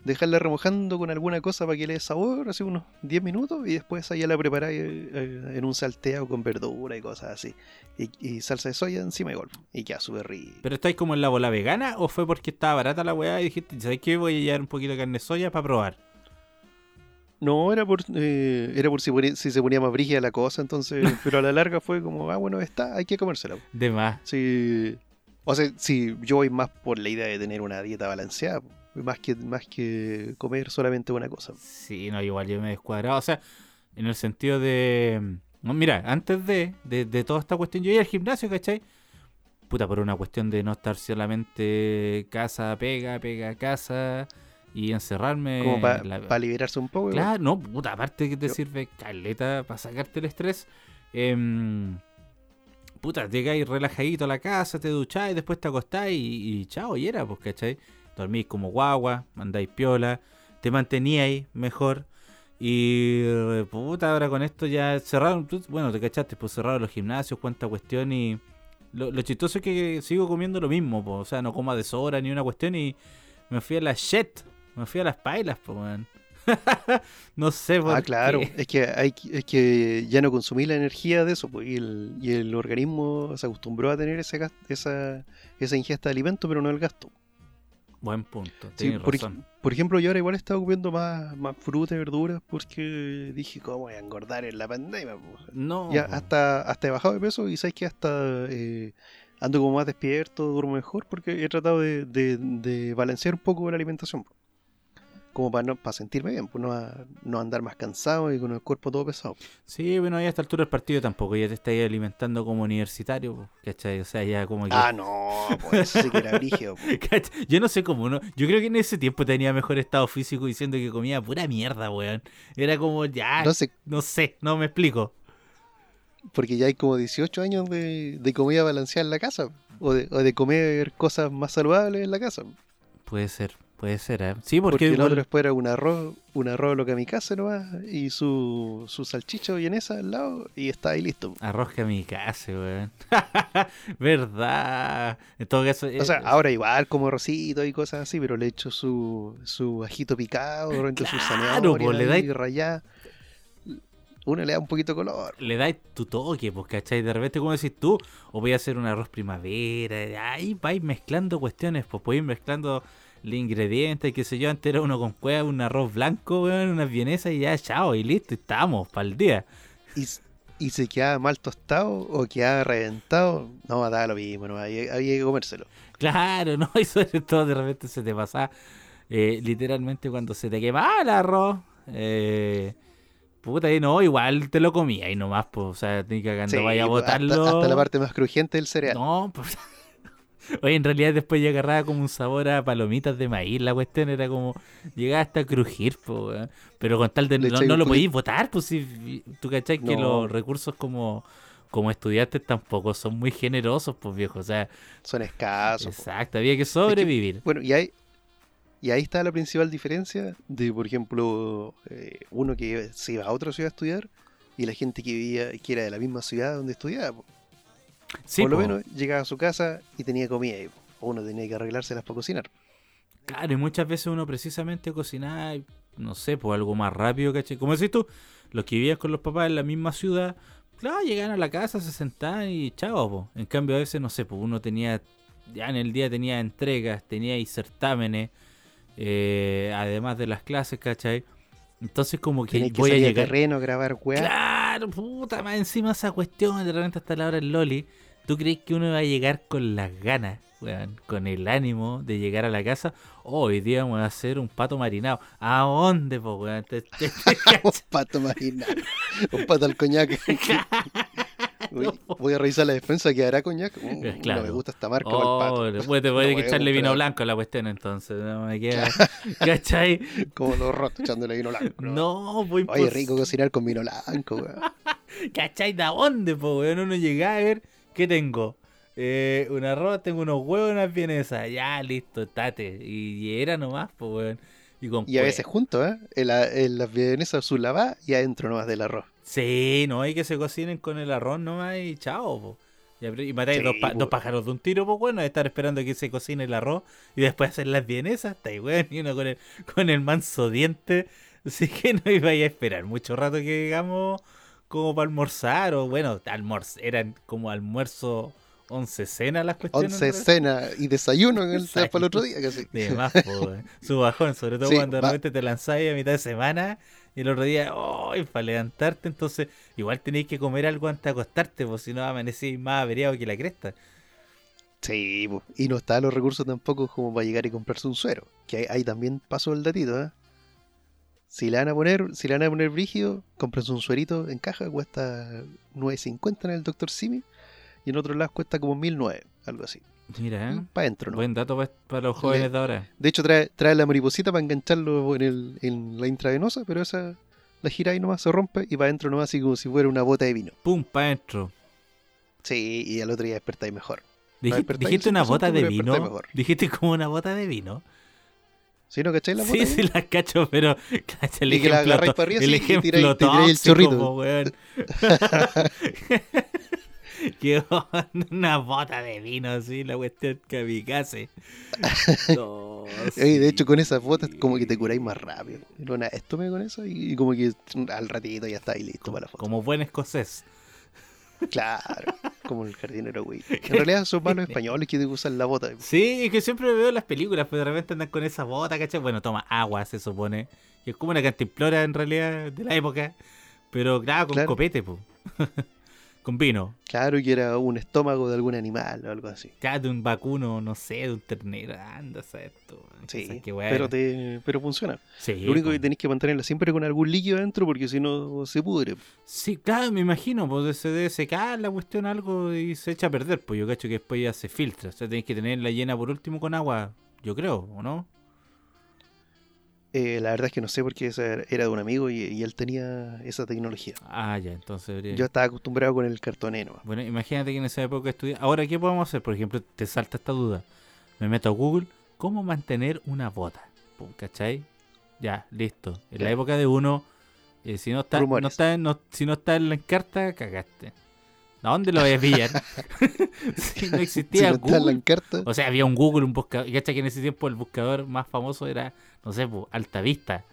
dejarla remojando con alguna cosa para que le dé sabor, hace unos 10 minutos, y después ahí ya la preparáis eh, en un salteado con verdura y cosas así. Y, y salsa de soya encima de golpe. Y queda súper rico. ¿Pero estáis como en la bola vegana o fue porque estaba barata la weá y dijiste, ¿sabes qué? Voy a llevar un poquito de carne de soya para probar. No, era por, eh, era por si, si se ponía más brígida la cosa, entonces, (laughs) pero a la larga fue como, ah, bueno, está, hay que comérsela. De más. Sí. O sea, sí, yo voy más por la idea de tener una dieta balanceada, más que, más que comer solamente una cosa. Sí, no, igual yo me he descuadrado. O sea, en el sentido de. no, mira, antes de, de, de toda esta cuestión, yo iba al gimnasio, ¿cachai? puta, por una cuestión de no estar solamente casa, pega, pega, casa y encerrarme. Como para la- liberarse un poco. Claro, no, puta, aparte que te Yo- sirve caleta para sacarte el estrés. em, puta, llegáis relajadito a la casa, te ducháis, después te acostáis y, y chao, y era, pues, ¿cachai? Dormís como guagua, mandáis piola, te manteníais mejor. Y eh, puta, ahora con esto ya cerraron, bueno, te cachaste, pues cerraron los gimnasios, cuánta cuestión y... Lo, lo chistoso es que sigo comiendo lo mismo, o sea, no como a deshora ni una cuestión y me fui a la shit, me fui a las pailas, pues, weón. (laughs) no sé por Ah, claro. qué. Es que hay es que ya no consumí la energía de eso, pues, y el, y el organismo se acostumbró a tener ese esa, esa ingesta de alimento, pero no el gasto. Buen punto, Sí, tienes por, razón. por ejemplo, yo ahora igual he estado comiendo más, más fruta y verduras porque dije, ¿cómo voy a engordar en la pandemia? po?". No, Ya hasta, hasta he bajado de peso y sabes que hasta eh, ando como más despierto, duermo mejor porque he tratado de, de- de balancear un poco la alimentación. Como para, no, para sentirme bien, pues no, a- no andar más cansado y con el cuerpo todo pesado. Sí, bueno, ahí a esta altura del partido tampoco, ya te estáis alimentando como universitario, ¿cachai? O sea, ya como que... Ah, no, pues eso sí que era brígido. (laughs) Yo no sé cómo, ¿no? Yo creo que en ese tiempo tenía mejor estado físico diciendo que comía pura mierda, weón. Era como, ya, No sé, no sé, no me explico. porque ya hay como 18 años de, de comida balanceada en la casa. O de, o de comer cosas más saludables en la casa. Puede ser, puede ser, ¿eh? Sí, porque, Porque, el igual- otro después era un arroz, un arroz lo que a mi casa nomás, y su, su salchicha vienesa al lado, y está ahí listo. Arroz kamikaze, weón. (laughs) ¿Verdad? En todo caso... O sea, eh, ahora igual como arrocito y cosas así, pero le echo su, su ajito picado, de repente su Claro, zanahoria pues, le dais- rayada. Uno le da un poquito de color. le dais tu toque, pues, ¿cachai? De repente, como decís tú, o voy a hacer un arroz primavera, ahí vais mezclando cuestiones, pues podéis mezclando los ingredientes, qué sé yo, antes era uno con cueva, un arroz blanco, weón, unas vienesas y ya, chao, y listo, y estamos, para el día. Y, y se quedaba mal tostado o quedaba reventado, no, daba lo mismo, no, había, había que comérselo. Claro, ¿no? (laughs) Y sobre todo de repente se te pasa, eh, literalmente cuando se te quema el arroz, eh, puta, y no, igual te lo comía y nomás, pues, o sea, ni cagando Sí, vaya a pues, hasta- botarlo. hasta la parte más crujiente del cereal. No, pues. (laughs) Oye, en realidad después ya agarraba como un sabor a palomitas de maíz. La cuestión era como. Llegaba hasta a crujir, po. Pero con tal de. Le No, lo podéis votar, pues si. Tú cachai que los recursos como. Como estudiantes tampoco son muy generosos, pues viejo. O sea, Son escasos. po. exacto, había que sobrevivir. Bueno, y ahí, y ahí está la principal diferencia de, por ejemplo, eh, uno que se iba a otra ciudad a estudiar y la gente que vivía, que era de la misma ciudad donde estudiaba. po. Sí, por lo po. menos llegaba a su casa y tenía comida ahí. Uno tenía que arreglárselas para cocinar. Claro, y muchas veces uno precisamente cocinaba, no sé, pues algo más rápido, ¿cachai? Como decís tú, los que vivían con los papás en la misma ciudad, claro, llegaban a la casa, se sentaban y chao, po. En cambio, a veces, no sé, pues uno tenía, ya en el día tenía entregas, tenía y certámenes, eh, además de las clases, ¿cachai? Entonces, como que que voy a salir a llegar. terreno grabar weá. Claro, puta, más encima esa cuestión, de repente hasta la hora del Loli. ¿Tú crees que uno va a llegar con las ganas, weón, con el ánimo de llegar a la casa? Oh, hoy día vamos a hacer un pato marinado. ¿A dónde, po, weón? (laughs) Un pato marinado. un pato al coñac. (laughs) Voy a revisar la despensa que hará coñac. Mm, Eh, claro. No me gusta esta marca para el pato. Oh, pues (laughs) te No voy a echarle vino blanco a la cuestión entonces. No me queda. (laughs) ¿Cachai? Como los rotos echándole vino blanco. ¿no? No, pues Oye, rico cocinar con vino blanco, weón. (laughs) ¿Cachai? ¿De dónde, po, weón? Uno llega a ver, ¿qué tengo? Eh, un arroz, tengo unos huevos, unas vienesas. Ya, listo, estate. Y, era nomás, pues, weón. Y, con Y a veces juntos, ¿eh? En, la, en las vienesas su lavá y adentro nomás del arroz. Sí, no hay que se cocinen con el arroz nomás y chao, po. Y, matáis Sí, dos, pa- dos pájaros de un tiro, pues bueno, estar esperando que se cocine el arroz y después hacer las vienesas, está ahí, weón, (laughs) y uno con el, con el manso diente. Así que (laughs) no iba a esperar mucho rato que digamos como para almorzar, o bueno, almorz, eran como almuerzo once cena las cuestiones. Once cena y desayuno en el, para el otro día casi. De más, po. Su bajón, sobre todo Sí, cuando de repente te lanzáis a mitad de semana y el otro día, ¡ay! para levantarte, entonces igual tenéis que comer algo antes de acostarte, pues si no amanecéis más averiado que la cresta. Sí, po. y no está los recursos tampoco como para llegar y comprarse un suero. Que ahí, también pasó el datito, ¿eh? Si le van a poner, si le van a poner brígido, cómprense un suerito en caja, cuesta 9.50 en el Dr. Simi. Y en otros lados cuesta como 1009, algo así. Mira, ¿eh? Para adentro, ¿no? buen dato pa- para los jóvenes de ahora. De hecho, trae, trae la mariposita para engancharlo en, el, en la intravenosa, pero esa la gira y nomás se rompe y para adentro nomás así como si fuera una bota de vino. Pum, para adentro. Sí, y al otro día despertáis mejor. Dijiste, despertáis dijiste una 100%, bota de vino. Dijiste como una bota de vino. ¿Sí no cacháis la bota? Sí, sí, vino? la cacho, pero cacha el Y que la agarráis para arriba, el y ejemplo tiráis- el chorrito. (laughs) (laughs) (laughs) onda, una bota de vino así, la cuestión kamikaze. (laughs) No, Ey, de sí. hecho, con esas botas como que te curáis más rápido. Era una estómago con eso y, como que al ratito ya está ahí listo para la foto. Como buen escocés. Claro, como el jardinero, güey. (laughs) En realidad son más los españoles que usan la bota. Sí, es que siempre veo las películas, pero de repente andan con esa bota, ¿cachai? Bueno, toma agua, se supone. Que es como una cantimplora en realidad de la época. Pero claro, con Claro. copete, po. Con vino. Claro que era un estómago de algún animal o algo así. Cada de un vacuno, no sé, de un ternero. Anda, ¿sabes? tú? Sí, pero, te, pero funciona. Sí, Lo único que tenéis que mantenerla siempre con algún líquido adentro porque si no se pudre. Sí, claro, me imagino, pues se debe secar la cuestión algo y se echa a perder, pues yo cacho que después ya se filtra. O sea, tenéis que tenerla llena por último con agua, yo creo, ¿o no? Eh, la verdad es que no sé porque era de un amigo y, y él tenía esa tecnología. Ah, ya, entonces habría- Yo estaba acostumbrado con el cartonero. Bueno, imagínate que en esa época estudiaba. Ahora, ¿qué podemos hacer? Por ejemplo, te salta esta duda. Me meto a Google, ¿cómo mantener una bota? Pum, ¿Cachai? Ya, listo. En la época de uno, eh, si no está, no está, no- si no está en la encarta, cagaste. ¿A dónde lo voy a pillar? (laughs) (laughs) si no existía Google. O sea, había un Google, un buscador. Y cacha que en ese tiempo el buscador más famoso era, no sé, po, Alta Vista.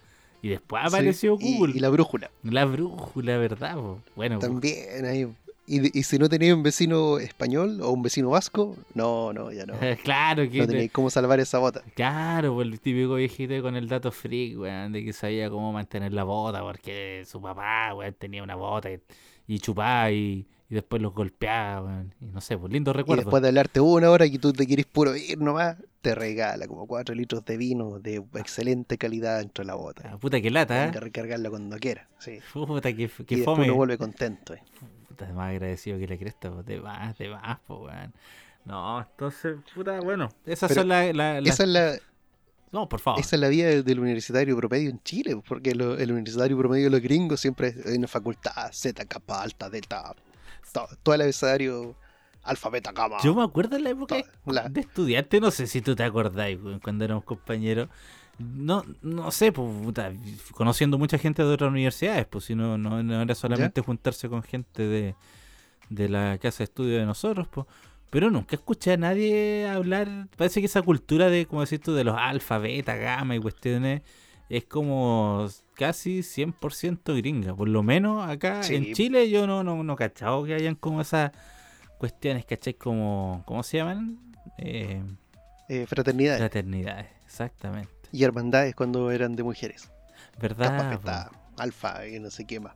Y después apareció Google. Y, la brújula. La brújula, ¿verdad? po? Bueno, po, También ahí. Y, si no tenía un vecino español o un vecino vasco, no, no, ya no. (laughs) claro que No tenéis cómo salvar esa bota. Claro, pues el típico viejito con el dato freak, weón, de que sabía cómo mantener la bota, porque su papá, weón, tenía una bota y, y chupaba y, y después los golpeaba, weón. Y no sé, pues lindo Y recuerdo. después de hablarte una hora que tú te quieres puro ir nomás, te regala como 4 litros de vino de excelente calidad dentro de la bota. Ah, puta que lata, ¿eh? recargarla cuando quiera. Sí. Puta que, y que después fome. uno vuelve contento. eh. Puta, más agradecido que la cresta, pues, de más, de más, pues, weón. No, entonces, puta, bueno, esas Pero son las... La, Esa es la, No, por favor. esa es la vida del, universitario promedio en Chile, porque lo- el universitario promedio de los gringos siempre es en una facultad, Z, kappa, alta, delta, todo, todo el abecedario, alfa, beta, gamma. Yo me acuerdo en la época de, La- de estudiante, no sé si tú te acordáis, cuando éramos compañeros. No, no sé, pues, puta, conociendo mucha gente de otras universidades, pues si no, no, no era solamente juntarse con gente de, de la casa de estudio de nosotros, pues. Pero nunca escuché a nadie hablar, parece que esa cultura de, como decís tú, de los alfa, beta, gamma y cuestiones, es como casi 100% gringa. Por lo menos acá Sí. en Chile yo no, no, no cachado que hayan como esas cuestiones, ¿cachai? Como, ¿cómo se llaman? Eh, eh, fraternidades fraternidades, exactamente. y hermandades cuando eran de mujeres. ¿Verdad? Alfa y no sé qué más.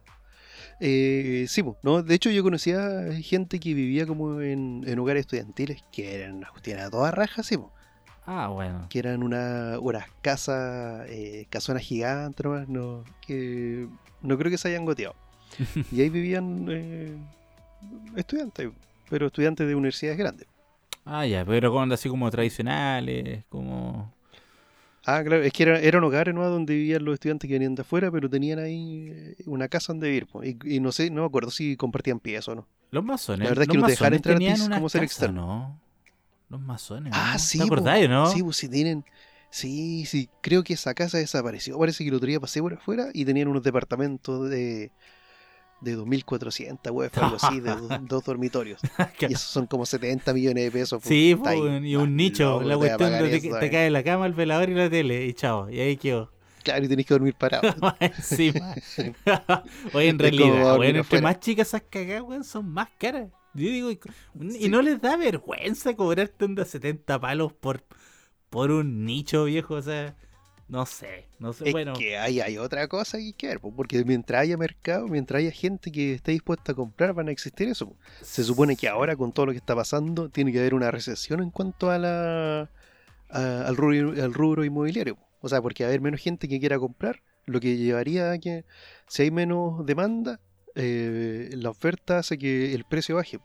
Eh, sí, ¿no? de hecho yo conocía gente que vivía como en, en hogares estudiantiles que eran una toda raja, sí, po, Ah, bueno. que eran una, unas casas, eh, casonas gigantes nomás, no, que no creo que se hayan goteado. (laughs) Y ahí vivían eh, estudiantes, pero estudiantes de universidades grandes. Ah, ya, pero con así como tradicionales, como... Ah, claro, es que era, era un hogar ¿no? donde vivían los estudiantes que venían de afuera, pero tenían ahí eh, una casa donde vivir. Y, y no sé, no me acuerdo si compartían pies o no. Los masones. La verdad es que los no te dejaron entrar a ti como ser casa, externo. ¿no? Los masones, Ah, ¿no? sí. ¿Te acordáis, no? Sí, pues sí tienen. Sí, sí, creo que esa casa desapareció. Parece que el otro día pasé por afuera y tenían unos departamentos de, de 2.400 web, algo así, de dos, (laughs) dos dormitorios. Y esos son como 70 millones de pesos. pues, Sí, weón, y un nicho, la te cuestión de eso, te eh. cae la cama, el velador y la tele, y chao, y ahí quedó. Claro, y tenés que dormir parado. (laughs) Encima. (laughs) Oye, en realidad, weón, entre afuera. más chicas esas cagadas, weón, son más caras. Yo digo, y, y no les da vergüenza cobrarte onda 70 palos por, por un nicho viejo, o sea, no sé, no sé, Es bueno. que hay, hay otra cosa que hay que ver, po, porque mientras haya mercado, mientras haya gente que esté dispuesta a comprar, van a existir eso. Se supone que ahora, con todo lo que está pasando, tiene que haber una recesión en cuanto a la a- al, rubro, al rubro inmobiliario. O sea, porque a haber menos gente que quiera comprar, lo que llevaría a que si hay menos demanda, eh, la oferta hace que el precio baje.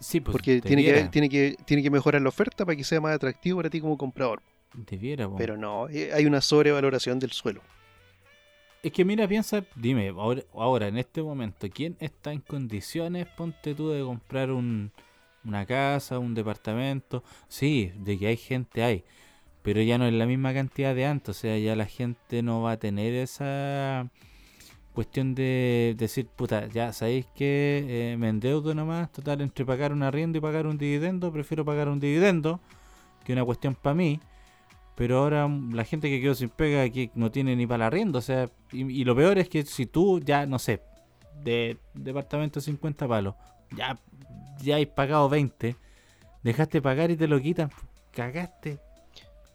Sí, pues. porque tiene que, tiene, que, tiene que mejorar la oferta para que sea más atractivo para ti como comprador. debiera, po. Pero no, eh, hay una sobrevaloración del suelo. Es que mira, piensa, dime, ahora, ahora, en este momento, ¿quién está en condiciones, ponte tú, de comprar un, una casa, un departamento? Sí, de que hay gente, hay, pero ya no es la misma cantidad de antes, o sea, ya la gente no va a tener esa cuestión de decir, puta, ya sabéis que eh, me endeudo nomás, total, entre pagar un arriendo y pagar un dividendo, prefiero pagar un dividendo que una cuestión para mí. Pero ahora mm, la gente que quedó sin pega que no tiene ni para el arriendo, o sea, y, lo peor es que si tú ya, no sé, de departamento de 50 palos, ya, ya has pagado 20, dejaste pagar y te lo quitan, cagaste.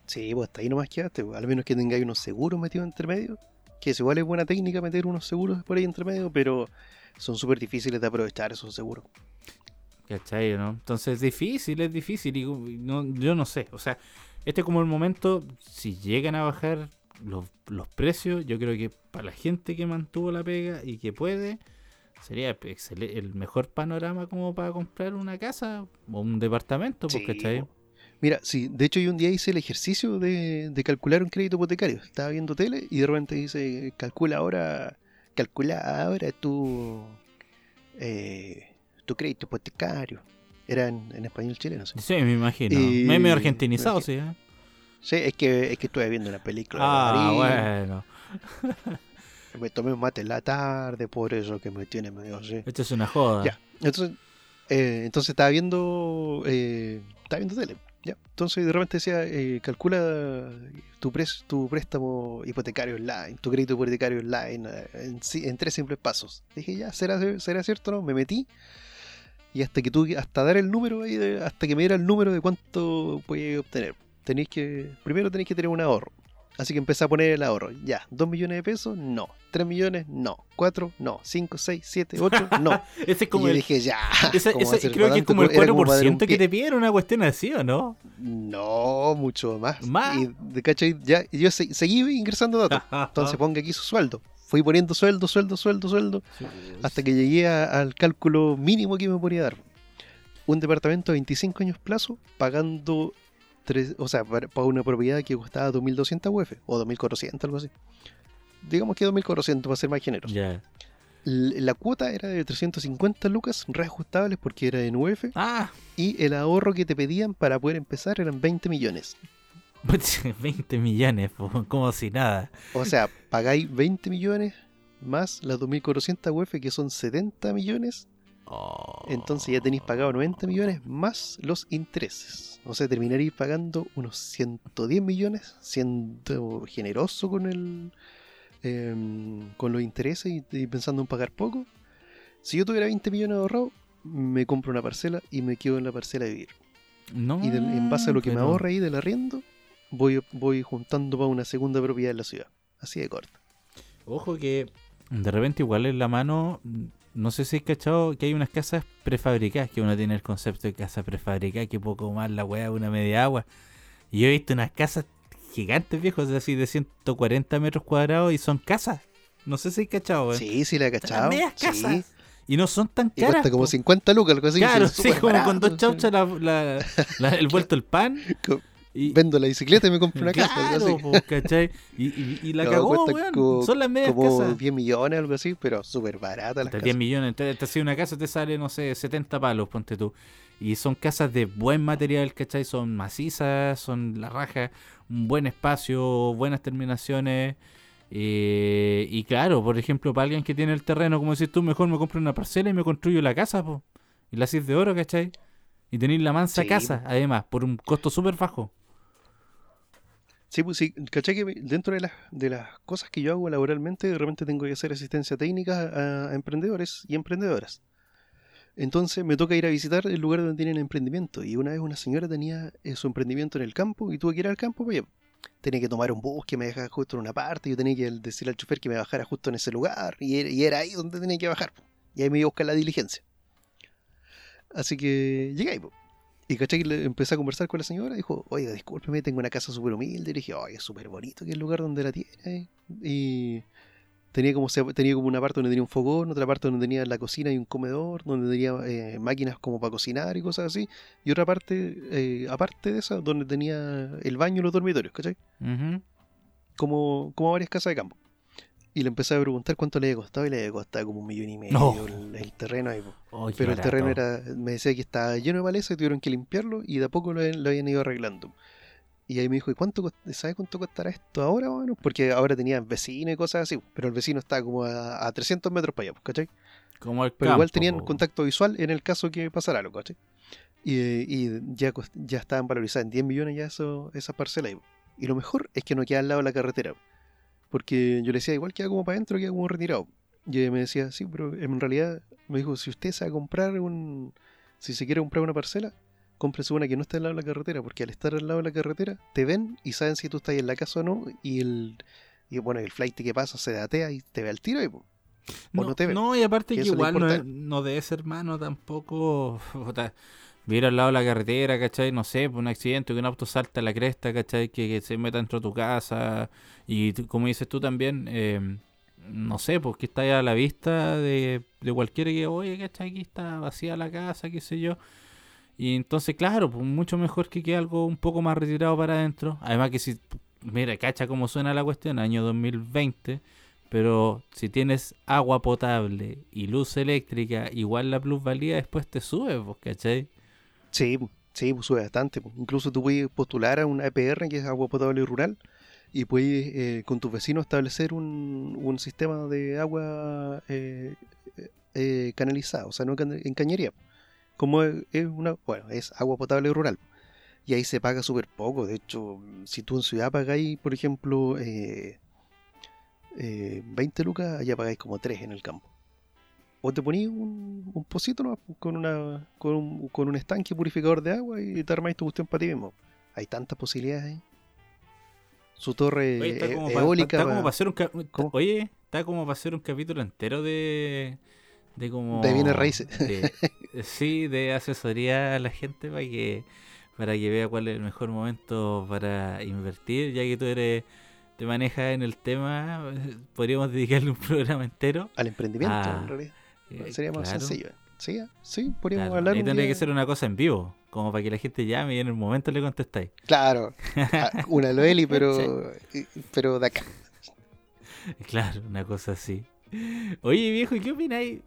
Sí, pues hasta ahí nomás quedaste. pues. Al menos que tengáis unos seguros metidos entre medio. Que es igual es buena técnica meter unos seguros por ahí entre medio, pero son súper difíciles de aprovechar esos seguros. ¿Cachai? ¿no? Entonces es difícil, es difícil. Y no, yo no sé. O sea, este es como el momento, si llegan a bajar los, los precios, yo creo que para la gente que mantuvo la pega y que puede, sería el mejor panorama como para comprar una casa o un departamento. Pues, Sí, ¿cachai? Mira, sí, de hecho yo un día hice el ejercicio de, de calcular un crédito hipotecario. Estaba viendo tele y de repente dice, calcula ahora, calcula ahora tu, eh, tu crédito hipotecario. Era en, en español chileno, sí. Sí, me imagino. Y- Me medio argentinizado, me sí. ¿eh? Sí, es que, es que estuve viendo una película. Ah, bueno. (laughs) Me tomé un mate en la tarde, por eso que me tiene medio así. Esto es una joda. Ya, entonces, eh, entonces estaba viendo, eh, estaba viendo tele, ya. Entonces de repente decía, eh, calcula tu, pres- tu préstamo hipotecario online, tu crédito hipotecario online, eh, en, en tres simples pasos. Dije, ya, ¿será, será cierto no? Me metí y hasta que tuve, hasta dar el número hasta que me diera el número de cuánto podía obtener. Tenéis que, primero tenéis que tener un ahorro. Así que empecé a poner el ahorro. Ya, 2 millones de pesos, no. 3 millones, no. 4, no. 5, 6, 7, 8, no. (laughs) Ese es Y como yo el, dije, ya. (laughs) ese- ¿cómo va a ese ser creo que es como el Era como para dar un 4% que te piden una cuestión así, ¿o no? No, mucho más. ¿Más? Y de cachai, ya, y yo se- seguí ingresando datos. Entonces ponga aquí su sueldo. Fui poniendo sueldo, sueldo, sueldo, sueldo, hasta que llegué a- al cálculo mínimo que me podía dar. Un departamento de 25 años plazo, pagando, tres, o sea, para, para una propiedad que costaba 2.200 UF o 2.400, algo así. Digamos que 2.400 para ser más generoso. Ya. L- La cuota era de 350 lucas reajustables porque era en UF Ah, y el ahorro que te pedían para poder empezar eran 20 millones. (laughs) 20 millones, como si nada. O sea, pagáis 20 millones más las 2.400 UF que son 70 millones. Oh. Entonces ya tenéis pagado 90 millones más los intereses. O sea, terminaréis pagando unos 110 millones, siendo generoso con el em, con los intereses y, y pensando en pagar poco. Si yo tuviera 20 millones ahorrados, me compro una parcela y me quedo en la parcela a vivir. No, Y de- en base a lo que me ahorra ahí del arriendo, voy, voy juntando para una segunda propiedad en la ciudad. Así de corto. Ojo que de repente igual en la mano, no sé si has cachado que hay unas casas prefabricadas, que uno tiene el concepto de casa prefabricada, que poco más la weá una media agua. Y yo he visto unas casas gigantes viejos, así de 140 metros cuadrados y son casas. No sé si has cachado, weón. Sí, sí, la he cachado. medias Sí. casas. Y no son tan Y caras. cuesta como po. 50 lucas, algo así. Claro, sí, como barato, con dos chauchas la, la- la- el vuelto el pan. (laughs) Y, Vendo la bicicleta y me compro una casa. claro, así. po, ¿cachai? Y, y- y la No, cagó, weón. como- Son las medias Como casas. 10 millones, algo así, pero súper barata las casas. 10 millones. Entonces, te hace una casa, te sale, no sé, 70 palos, ponte tú. Y son casas de buen material, ¿cachai? Son macizas, son la raja, un buen espacio, buenas terminaciones. eh, y claro, por ejemplo, para alguien que tiene el terreno, como decís tú, mejor me compro una parcela y me construyo la casa, po. Y la hacís de oro, ¿cachai? Y tenéis la mansa Sí, casa, además, por un costo súper bajo. Sí, pues sí, ¿cachai? Que dentro de las, de las cosas que yo hago laboralmente, de repente tengo que hacer asistencia técnica a, emprendedores y emprendedoras. Entonces me toca ir a visitar el lugar donde tienen emprendimiento. Y una vez una señora tenía eh, su emprendimiento en el campo y tuve que ir al campo para. Tenía que tomar un bus que me dejara justo en una parte. Yo tenía que decirle al chofer que me bajara justo en ese lugar. Y era, y era ahí donde tenía que bajar. Y ahí me iba a buscar la diligencia. Así que llegué ahí. Y caché que le empecé a conversar con la señora. Dijo, oiga, discúlpeme, tengo una casa súper humilde. Y le dije, oye, es súper bonito que es el lugar donde la tiene. Y, Tenía como, se- tenía como una parte donde tenía un fogón, otra parte donde tenía la cocina y un comedor, donde tenía eh, máquinas como para cocinar y cosas así, y otra parte, eh, aparte de esa, donde tenía el baño y los dormitorios, ¿cachai? Como, como varias casas de campo. Y le empecé a preguntar cuánto le había costado y le había costado como un millón y medio No. el, el terreno ahí. Oh, Pero el terreno era, me decía que estaba lleno de maleza y tuvieron que limpiarlo y de a poco lo, habían- lo habían ido arreglando. Y ahí me dijo, ¿y cuánto, ¿sabes cuánto costará esto ahora? Bueno, porque ahora tenía vecinos y cosas así, pero el vecino estaba como a, a 300 metros para allá, ¿cachai? Como el Pero igual tenían contacto visual en el caso que pasara algo, ¿cachai? Y, y ya, ya estaban valorizadas en 10 millones ya eso, esas parcelas. ahí. Y lo mejor es que no queda al lado de la carretera. Po. Porque yo le decía, igual queda como para adentro, queda como retirado. Y ella me decía, sí, pero en realidad me dijo, si usted se va a comprar un... Si se quiere comprar una parcela, cómprese una que no esté al lado de la carretera, porque al estar al lado de la carretera, te ven y saben si tú estás en la casa o no, y el... Y bueno, el flight que pasa se datea y te ve al tiro y po. o no te ve. No, y aparte Que que igual no, no debe ser mano tampoco. (laughs) puta, Vivir al lado de la carretera, ¿cachai? No sé, por un accidente, que un auto salta a la cresta, ¿cachai? Que, se meta dentro de tu casa. Y como dices tú también, eh, no sé, porque está ya a la vista de, de cualquiera que, oye, ¿cachai? Aquí está vacía la casa, qué sé yo. Y entonces, claro, pues mucho mejor que quede algo un poco más retirado para adentro. Además que si, mira, cacha cómo suena la cuestión, año 2020. Pero si tienes agua potable y luz eléctrica, igual la plusvalía después te sube, pues, ¿cachai? Sí, sí, pues sube bastante. pues. Incluso tú puedes postular a una EPR, que es agua potable rural, y puedes eh, con tus vecinos establecer un, un sistema de agua eh, eh, eh, canalizada, o sea, no en cañería. Como es, una, bueno, es agua potable rural. Y ahí se paga súper poco. De hecho, si tú en ciudad pagáis, por ejemplo, eh, eh, 20 lucas, allá pagáis como 3 en el campo. O te ponías un, un pocito nomás, pues, con, una, con, un, con un estanque purificador de agua y te armáis tu cuestión para ti mismo. Hay tantas posibilidades ahí. Su torre Oye, está e- como, pa- eólica. está como pa- para hacer un. Oye, está como para hacer un capítulo entero de de como De bienes raíces. de- (laughs) sí, de asesoría a la gente para que para que vea cuál es el mejor momento para invertir, ya que tú eres te manejas en el tema, eh, podríamos dedicarle un (laughs) programa entero. al emprendimiento, en realidad. Eh, Sería más claro, sencillo. Sí, sí, podríamos claro. hablar Ahí tendría día- que ser una cosa en vivo, como para que la gente llame y en el momento le contestáis. Claro, ah, una Loeli, pero, pero de acá. Claro, una cosa así. Oye, viejo, ¿y qué opináis?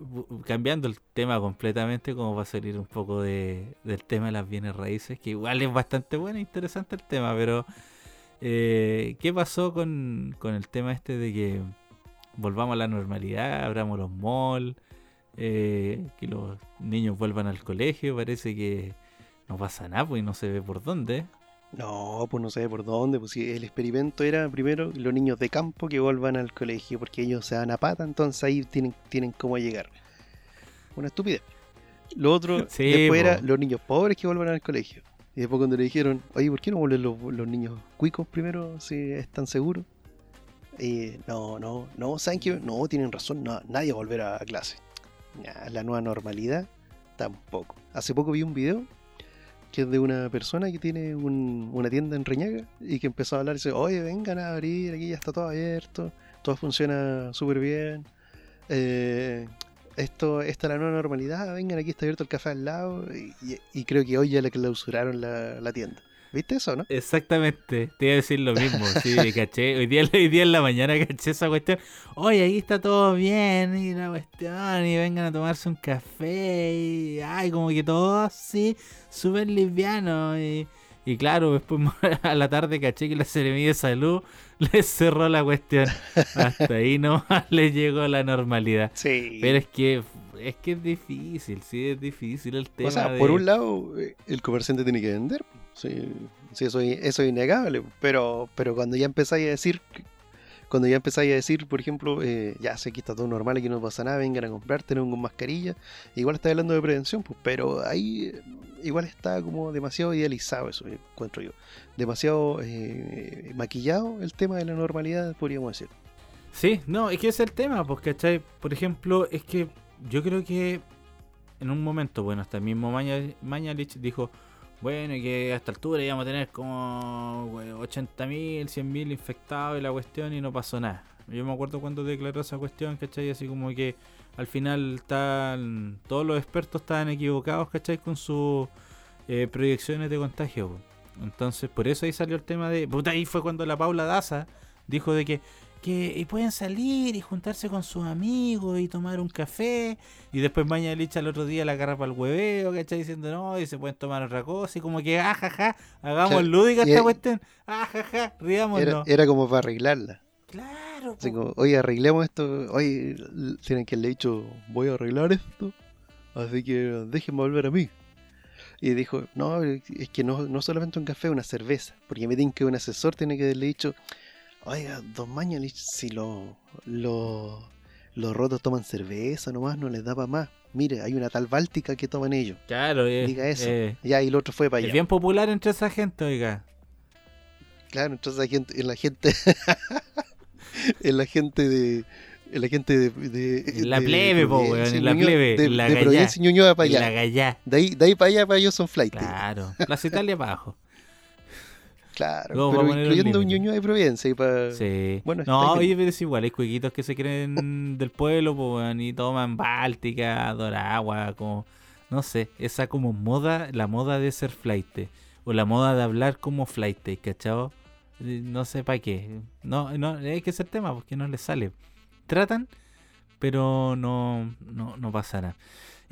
Cambiando el tema completamente, como va a salir un poco de, del tema de las bienes raíces, que igual es bastante bueno e interesante el tema, pero eh, ¿qué pasó con, con el tema este de que volvamos a la normalidad, abramos los malls, eh, que los niños vuelvan al colegio? Parece que no pasa nada, pues no se ve por dónde. No, pues no sé por dónde. Pues si el experimento era primero los niños de campo que vuelvan al colegio porque ellos se dan a pata, entonces ahí tienen, tienen cómo llegar. Una estupidez. Lo otro, (laughs) Sí, después po. era los niños pobres que vuelvan al colegio. Y después cuando le dijeron, oye, ¿por qué no vuelven los, los niños cuicos primero si están seguros? Y no, no, no, ¿saben qué? No, tienen razón, no, nadie va a volver a clase. La nueva normalidad, tampoco. Hace poco vi un video que es de una persona que tiene un- una tienda en Reñaga y que empezó a hablar y dice, oye, vengan a abrir, aquí ya está todo abierto, todo funciona súper bien. eh, esto, esta es la nueva normalidad, vengan, aquí está abierto el café al lado y, creo que hoy ya le clausuraron la, la tienda. ¿Viste eso, no? Exactamente, te iba a decir lo mismo, sí, (laughs) caché, hoy día, hoy día en la mañana caché esa cuestión, oye, aquí está todo bien, y la cuestión, y vengan a tomarse un café, y ay, como que todo así, súper liviano, y, y claro, después (laughs) a la tarde caché que la Seremía de Salud (laughs) les cerró la cuestión, hasta ahí no les llegó la normalidad, Sí. pero es que, es que es difícil, sí, es difícil el tema o sea, de- por un lado, eh, el comerciante tiene que vender. Sí, sí, eso, es- eso es innegable. Pero, pero cuando ya empezáis a decir, cuando ya empezáis a decir, por ejemplo, eh, ya sé que está todo normal, aquí no pasa nada, vengan a comprar, tenemos con mascarilla, igual está hablando de prevención, pues, pero ahí eh, igual está como demasiado idealizado eso, eh, encuentro yo. Demasiado maquillado el tema de la normalidad, podríamos decir. Sí, no, es que es el tema, ¿cachai? Por ejemplo, es que yo creo que en un momento, bueno, hasta el mismo Maña- Mañalich dijo, bueno, y que a esta altura íbamos a tener como 80.000, 100.000 infectados y la cuestión y no pasó nada. Yo me acuerdo cuando declaró esa cuestión, ¿cachai? Así como que al final están, todos los expertos estaban equivocados, ¿cachai? Con sus eh, proyecciones de contagio. Entonces, por eso ahí salió el tema de... Puta, ahí fue cuando la Paula Daza dijo de que, que y pueden salir y juntarse con sus amigos y tomar un café. Y después Maña Licha el otro día la agarra para el hueveo, ¿cachai? Diciendo, no, y se pueden tomar otra cosa. Y como que, ah, jaja, hagamos Claro, lúdica esta cuestión. Ah, jaja, riámonos. Era, era como para arreglarla. Claro, Así como, oye, arreglemos esto. Oye, tienen que le he dicho, voy a arreglar esto. Así que déjenme volver a mí. Y dijo, no, es que no, no solamente un café, una cerveza. Porque me dicen que un asesor tiene que haberle dicho, oiga, don Mañalich, si los lo, los rotos toman cerveza nomás, no les da para más. Mire, hay una tal báltica que toman ellos. Claro, eh, Diga eso. eh, Ya, y el otro fue para es allá. bien popular entre esa gente, oiga. Claro, entonces la gente, en la gente, (laughs) en la gente de, en la gente de, de- En la de plebe, po, weón, en la plebe, de, la de. Providencia Ñuñoa para En allá. La gallá. De ahí, de ahí para allá para ellos son flight. Claro. Plaza Italia abajo. Claro, Luego pero incluyendo un. Ñuñoa de Providencia y para Sí. Bueno, no, oye, pero es igual, hay cuequitos que se creen del pueblo, weón, y toman Báltica, Doragua, como, no sé, esa como moda, la moda de ser flight, o la moda de hablar como flight, ¿cachao? Eh, No sé para qué. No, no, hay que ser tema porque no les sale. Tratan, pero no, no, no pasa nada.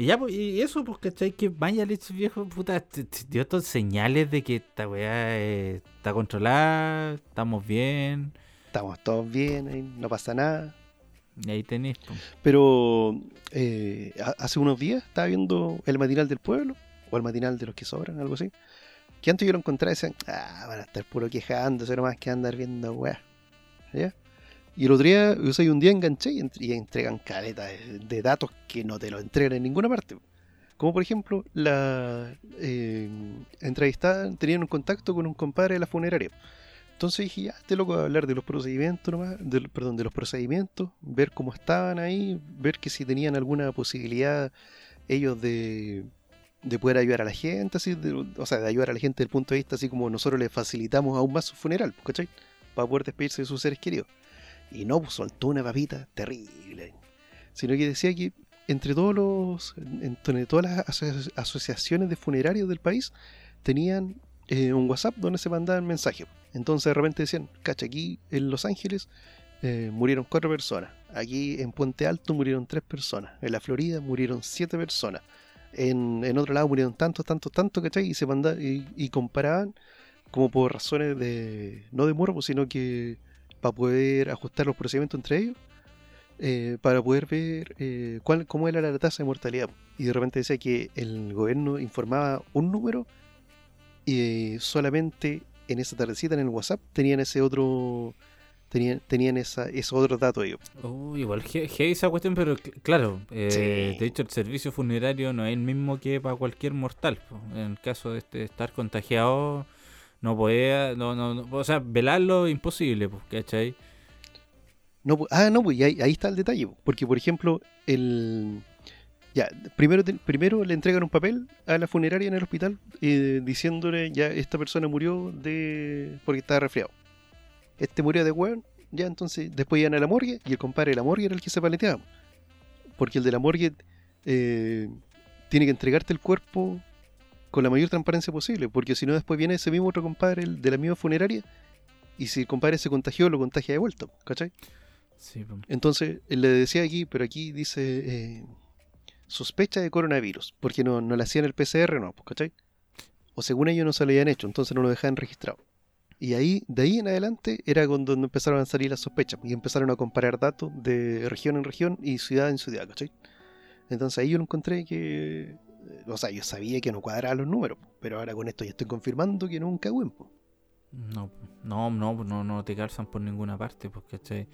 Y ya, pues, y eso, pues, ¿cachai? Que Mañalich, viejo, puta, dio estos señales de que esta weá eh, está controlada, estamos bien. estamos todos bien, no pasa nada. Y ahí tenéis. po. Pero eh, ha- hace unos días estaba viendo el matinal del pueblo, o el matinal de los que sobran, algo así. Que antes yo lo encontraba y decían, ah, van a estar puro quejándose nomás que andar viendo weá. ¿Ya? Y el otro día, o sea, y un día enganché y, ent- y entregan caleta de, de datos que no te lo entregan en ninguna parte. Como por ejemplo, la eh, entrevistada tenían un contacto con un compadre de la funeraria. Entonces dije, ya, este loco a hablar de los procedimientos nomás, del- perdón, de los procedimientos, ver cómo estaban ahí, ver que si tenían alguna posibilidad ellos de, de poder ayudar a la gente, así, de- o sea, de ayudar a la gente desde el punto de vista así como nosotros les facilitamos aún más su funeral, ¿cachai? Para poder despedirse de sus seres queridos. Y no, pues soltó una papita terrible. Sino que decía que entre todos los, entre todas las aso- asociaciones de funerarios del país tenían eh, un WhatsApp donde se mandaban mensajes. Entonces de repente decían, cacha, aquí en Los Ángeles eh, murieron cuatro personas. Aquí en Puente Alto murieron tres personas. En la Florida murieron siete personas. En, en otro lado murieron tantos, tantos, tantos, ¿cachai? Y se mandaban y, y comparaban como por razones de, no de morbo, sino que para poder ajustar los procedimientos entre ellos, eh, para poder ver eh, cuál, cómo era la tasa de mortalidad. Y de repente decía que el gobierno informaba un número y solamente en esa tardecita en el WhatsApp tenían ese otro tenían, tenían esa, esos otros datos ellos. Uh, igual he- heavy esa cuestión, pero cl- claro, eh, Sí. de hecho el servicio funerario no es el mismo que para cualquier mortal. En caso de este- estar contagiado, no puede, no, no, no- o sea, velarlo imposible, pues, ¿cachai? No, ah, no, pues ahí, ahí está el detalle. po. Porque, por ejemplo, el. Ya, primero, primero le entregan un papel a la funeraria en el hospital eh, diciéndole ya esta persona murió de. porque estaba resfriado. Este murió de hueón, ya entonces después iban a la morgue y el compadre de la morgue era el que se paleteaba. Porque el de la morgue eh, tiene que entregarte el cuerpo con la mayor transparencia posible, porque si no después viene ese mismo otro compadre el de la misma funeraria y si el compadre se contagió, lo contagia de vuelta, ¿cachai? Sí, po. Entonces, él le decía aquí, pero aquí dice eh, sospecha de coronavirus, porque no, no le hacían el PCR, no, pues, ¿cachai? O según ellos no se lo habían hecho, entonces no lo dejaban registrado. Y ahí, de ahí en adelante, era cuando empezaron a salir las sospechas y empezaron a comparar datos de región en región y ciudad en ciudad, ¿cachai? Entonces ahí yo lo encontré que. O sea, yo sabía que no cuadraban los números, pero ahora con esto ya estoy confirmando que no es un cagüen, po. No, no, no, no, no te calzan por ninguna parte, pues, ¿cachai?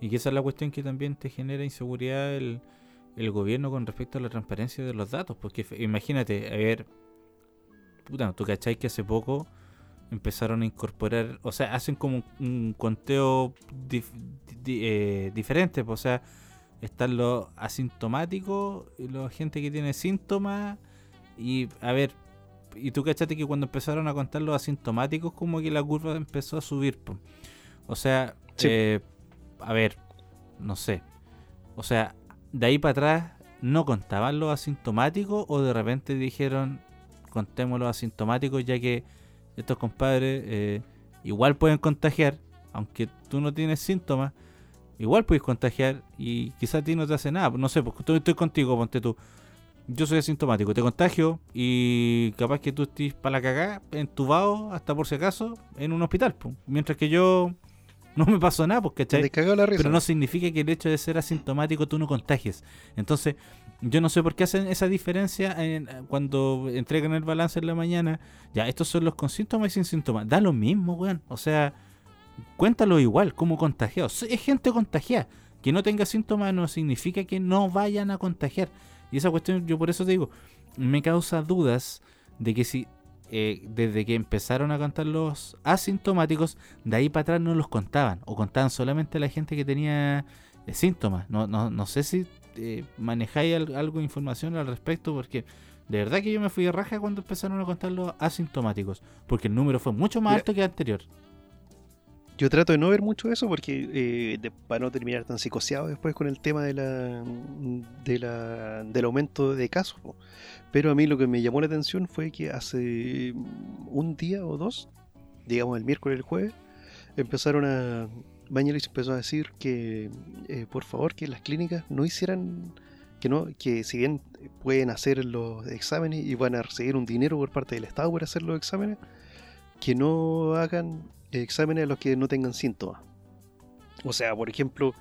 Y que esa es la cuestión que también te genera inseguridad el, el gobierno con respecto a la transparencia de los datos. Porque imagínate, a ver, puta, tú cachai que hace poco empezaron a incorporar, o sea, hacen como un, conteo di- eh, diferente, pues, o sea, están los asintomáticos, y la gente que tiene síntomas, y a ver, y tú cachate que cuando empezaron a contar los asintomáticos, como que la curva empezó a subir. po. O sea, Sí. eh, a ver, no sé. O sea, de ahí para atrás, ¿no contaban los asintomáticos o de repente dijeron, contemos los asintomáticos ya que estos compadres eh, igual pueden contagiar, aunque tú no tienes síntomas, igual puedes contagiar y quizás a ti no te hace nada. No sé, porque estoy, estoy contigo, ponte tú. Yo soy asintomático, te contagio y capaz que tú estés para la cagada, entubado, hasta por si acaso, en un hospital. po. Mientras que yo no me pasó nada, porque pero no significa que el hecho de ser asintomático tú no contagies. Entonces, yo no sé por qué hacen esa diferencia en- cuando entregan el balance en la mañana. Ya, estos son los con síntomas y sin síntomas. Da lo mismo, weón. O sea, cuéntalo igual, como contagiado. Sí, Es gente contagiada. Que no tenga síntomas no significa que no vayan a contagiar. Y esa cuestión, yo por eso te digo, me causa dudas de que si eh, desde que empezaron a contar los asintomáticos, de ahí para atrás no los contaban. O contaban solamente a la gente que tenía eh, síntomas. No, no, no sé si eh, manejáis al- algo de información al respecto, porque de verdad que yo me fui de raja cuando empezaron a contar los asintomáticos. Porque el número fue mucho más alto que el anterior. Yo trato de no ver mucho eso porque eh, para no terminar tan psicoseado después con el tema de la, de la del aumento de casos. Pero a mí lo que me llamó la atención fue que hace un día o dos, digamos el miércoles el jueves, empezaron a Bañelis empezó a decir que eh, por favor que las clínicas no hicieran que no que si bien pueden hacer los exámenes y van a recibir un dinero por parte del Estado por hacer los exámenes, que no hagan exámenes a los que no tengan síntomas. O sea, por ejemplo,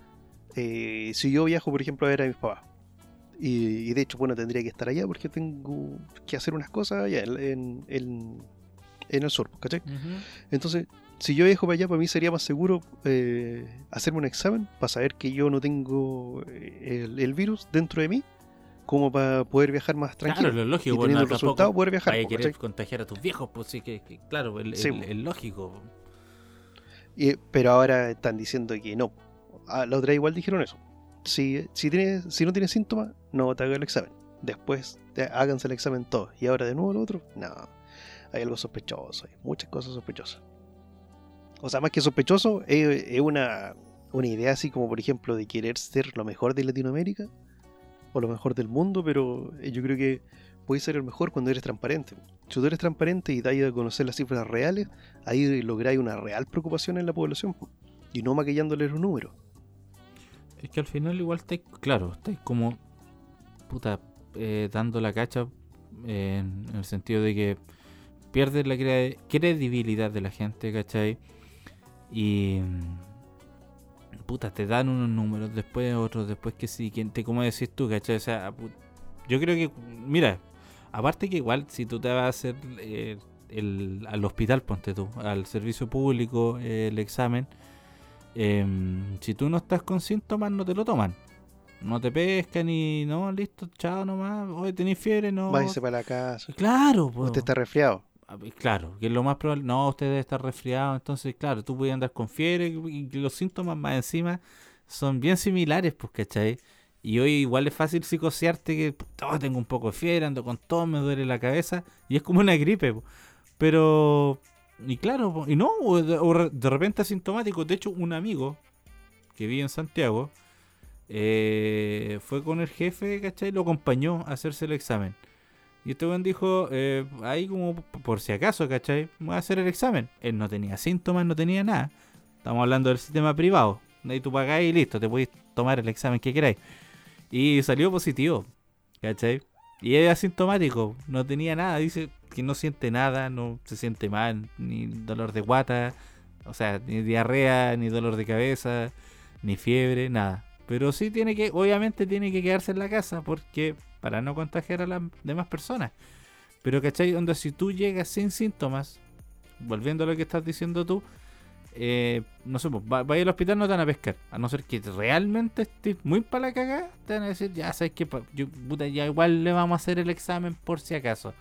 eh, si yo viajo, por ejemplo, a ver a mis papás, y, y de hecho, bueno, tendría que estar allá porque tengo que hacer unas cosas allá en, en, el sur, ¿cachai? Entonces, si yo viajo para allá, para mí sería más seguro eh, hacerme un examen para saber que yo no tengo eh, el, el virus dentro de mí, como para poder viajar más tranquilo. Claro, lo lógico. y bueno, teniendo el tampoco resultado poder viajar. querer ¿cachai? contagiar a tus viejos, pues sí que, que- claro, el, Sí, el- el lógico. Y- pero ahora están diciendo que no. Ah, la otra igual dijeron eso. Si, si, tienes, si no tienes síntomas, no te haga el examen. Después te- háganse el examen todos. Y ahora de nuevo lo otro. No. Hay algo sospechoso. Hay muchas cosas sospechosas. O sea, más que sospechoso, es, es una, una idea así como, por ejemplo, de querer ser lo mejor de Latinoamérica o lo mejor del mundo, pero eh, yo creo que puedes ser el mejor cuando eres transparente. Si tú eres transparente y das a conocer las cifras reales, ahí lográis una real preocupación en la población po, y no maquillándoles los números. Es que al final igual estáis, claro, estáis como, puta, eh, dando la cacha en, el sentido de que pierdes la cre- credibilidad de la gente, ¿cachai? Y, puta, te dan unos números, después otros, después que sí, que te, como decís tú, ¿cachai? O sea, yo creo que, mira, aparte que igual si tú te vas a hacer eh, el, al hospital, ponte tú, al servicio público, eh, el examen, Em, si tú no estás con síntomas, no te lo toman. No te pescan y no, listo, chao nomás. Hoy tenés fiebre, no. Váyase para la casa. Claro, pues. Usted está resfriado. Claro, que es lo más probable. No, usted debe estar resfriado. Entonces, claro, tú puedes andar con fiebre y los síntomas más encima son bien similares, pues, ¿cachai? Y hoy igual es fácil psicosearte que oh, tengo un poco de fiebre, ando con todo, me duele la cabeza. Y es como una gripe, pero y claro, y no, de, repente asintomático. De hecho, un amigo que vive en Santiago eh, fue con el jefe, ¿cachai? Lo acompañó a hacerse el examen. Y este weón dijo, eh, ahí como por si acaso, ¿cachai? Voy a hacer el examen. Él no tenía síntomas, no tenía nada. Estamos hablando del sistema privado. Ahí tú pagás y listo, te podéis tomar el examen que queráis. Y salió positivo, ¿cachai? Y es asintomático, no tenía nada. Dice que no siente nada, no se siente mal, ni dolor de guata, o sea, ni diarrea, ni dolor de cabeza, ni fiebre, nada. Pero sí tiene que, obviamente tiene que quedarse en la casa porque para no contagiar a las demás personas. Pero, ¿cachai? Onda, si tú llegas sin síntomas, volviendo a lo que estás diciendo tú, eh, no sé, pues, va, va a ir al hospital no te van a pescar. A no ser que realmente estés muy para la cagada, te van a decir, ya sabes que yo, puta, ya igual le vamos a hacer el examen por si acaso.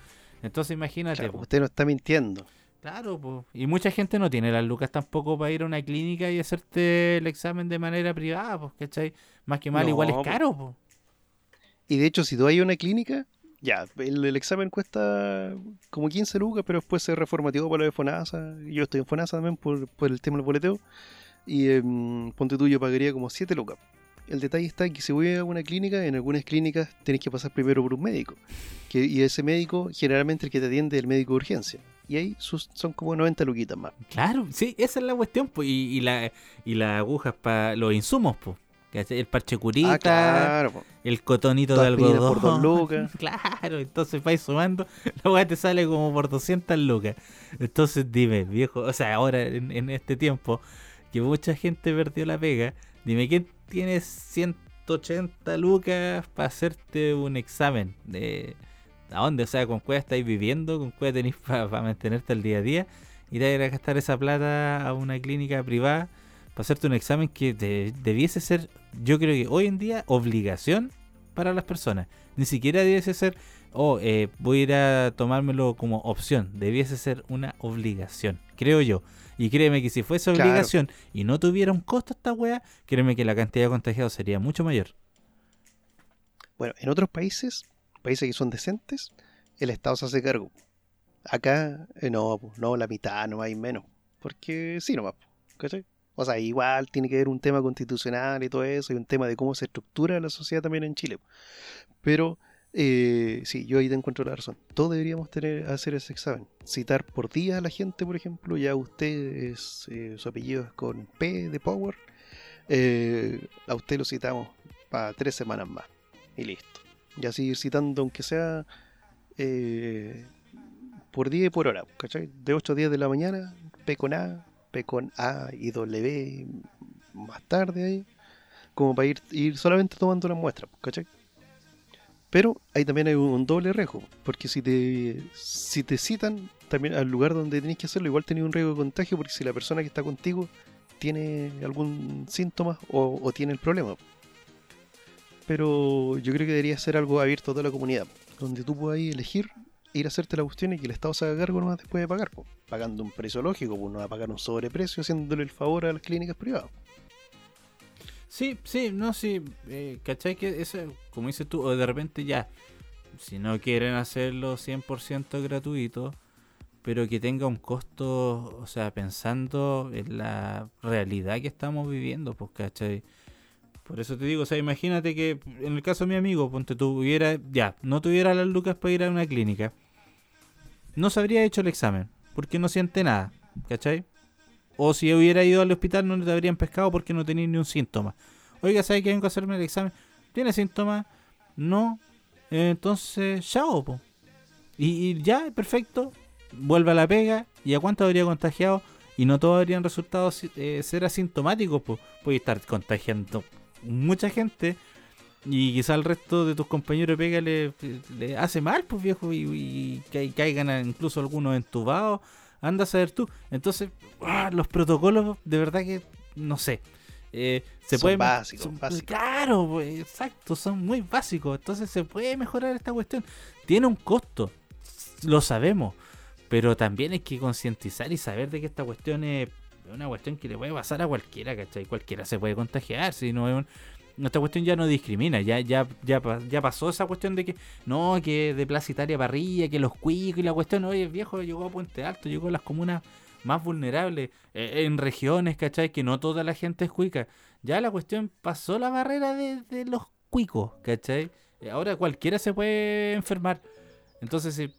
Entonces imagínate, Claro, usted no está mintiendo. Claro, pues. Y mucha gente no tiene las lucas tampoco para ir a una clínica y hacerte el examen de manera privada, pues, ¿cachai? Más que mal, No, igual es po. caro, pues. Y de hecho, si tú hay una clínica, ya, el, examen cuesta como 15 lucas, pero después se reformateó para lo de FONASA. Yo estoy en FONASA también por, por el tema del boleteo. Y em, ponte tú, yo pagaría como 7 lucas. el detalle está que si voy a una clínica, en algunas clínicas tenés que pasar primero por un médico. Que, y ese médico, generalmente el que te atiende es el médico de urgencia. Y ahí son como 90 luquitas más. Claro, sí, esa es la cuestión, pues. Y, y, la, y las agujas para los insumos, pues. El parche curita, Ah, claro. po. el cotonito de algodón. por dos lucas. (laughs) Claro, entonces vais sumando, (laughs) la weá te sale como por 200 lucas. Entonces dime, viejo, o sea, ahora en, en este tiempo que mucha gente perdió la pega, dime, ¿quién tiene 180 lucas para hacerte un examen? De, ¿A dónde? O sea, ¿con cuál estáis viviendo? ¿Con cuál tenéis para mantenerte al día a día? Ir a ir a gastar esa plata a una clínica privada para hacerte un examen que de- debiese ser, yo creo que hoy en día, obligación para las personas. Ni siquiera debiese ser, oh, eh, voy a ir a tomármelo como opción. Debiese ser una obligación, creo yo. Y créeme que si fuese Claro. obligación y no tuviera un costo esta weá, créeme que la cantidad de contagiados sería mucho mayor. Bueno, en otros países, países que son decentes, el Estado se hace cargo. Acá, eh, no, no, la mitad, no hay menos. Porque sí, nomás, ¿cachai? O sea, igual tiene que haber un tema constitucional y todo eso, y un tema de cómo se estructura la sociedad también en Chile. Pero, eh, sí, yo ahí te encuentro la razón. Todos deberíamos tener, hacer ese examen. Citar por día a la gente, por ejemplo, ya usted es, eh, su apellido es con P de Power. eh, a usted lo citamos para tres semanas más y listo. Y así ir citando, aunque sea eh, por día y por hora, ¿cachai? De 8 a 10 de la mañana, P con A, Con A y W más tarde ahí, como para ir, ir solamente tomando las muestras, ¿cachai? Pero ahí también hay un doble riesgo, porque si te, si te citan también al lugar donde tenés que hacerlo, igual tenés un riesgo de contagio, porque si la persona que está contigo tiene algún síntoma o, o tiene el problema. Pero yo creo que debería ser algo abierto a toda la comunidad, donde tú puedas elegir ir a hacerte la cuestión y que el Estado se haga cargo nomás después de pagar, pagando un precio lógico, pues no va a pagar un sobreprecio haciéndole el favor a las clínicas privadas. Sí, sí, no, sí. Eh, ¿Cachai? Que eso, como dices tú, de repente ya, si no quieren hacerlo 100% gratuito, pero que tenga un costo, o sea, pensando en la realidad que estamos viviendo, pues, ¿cachai? Por eso te digo, o sea, imagínate que en el caso de mi amigo, ponte tuviera, ya, no tuviera las lucas para ir a una clínica, no se habría hecho el examen, porque no siente nada, ¿cachai? O si hubiera ido al hospital no te habrían pescado porque no tenía ni un síntoma. Oiga, ¿sabe que vengo a hacerme el examen? ¿Tiene síntomas? No. Eh, entonces, chao, po. Y, ya, perfecto. Vuelve a la pega. ¿Y a cuánto habría contagiado? Y no todos habrían resultado eh, ser asintomáticos, pues. Puede estar contagiando mucha gente. Y quizá al resto de tus compañeros pega le, le hace mal, pues viejo. Y, y caigan incluso algunos entubados. Anda a saber tú. Entonces, ah, los protocolos, de verdad que no sé. Eh, se Son puede básicos, son- básicos. Claro, pues, exacto, son muy básicos. Entonces se puede mejorar esta cuestión. Tiene un costo, lo sabemos. Pero también hay que concientizar y saber de que esta cuestión es una cuestión que le puede pasar a cualquiera, ¿cachai? Cualquiera se puede contagiar, si no es un- Esta cuestión ya no discrimina, ya, ya, ya, ya pasó esa cuestión de que no, que de Plaza Italia para arriba, que los cuicos y la cuestión, oye, viejo, llegó a Puente Alto, llegó a las comunas más vulnerables, eh, en regiones, ¿cachai? Que no toda la gente es cuica. Ya la cuestión pasó la barrera de, de los cuicos, ¿cachai? Eh, Ahora cualquiera se puede enfermar. Entonces, si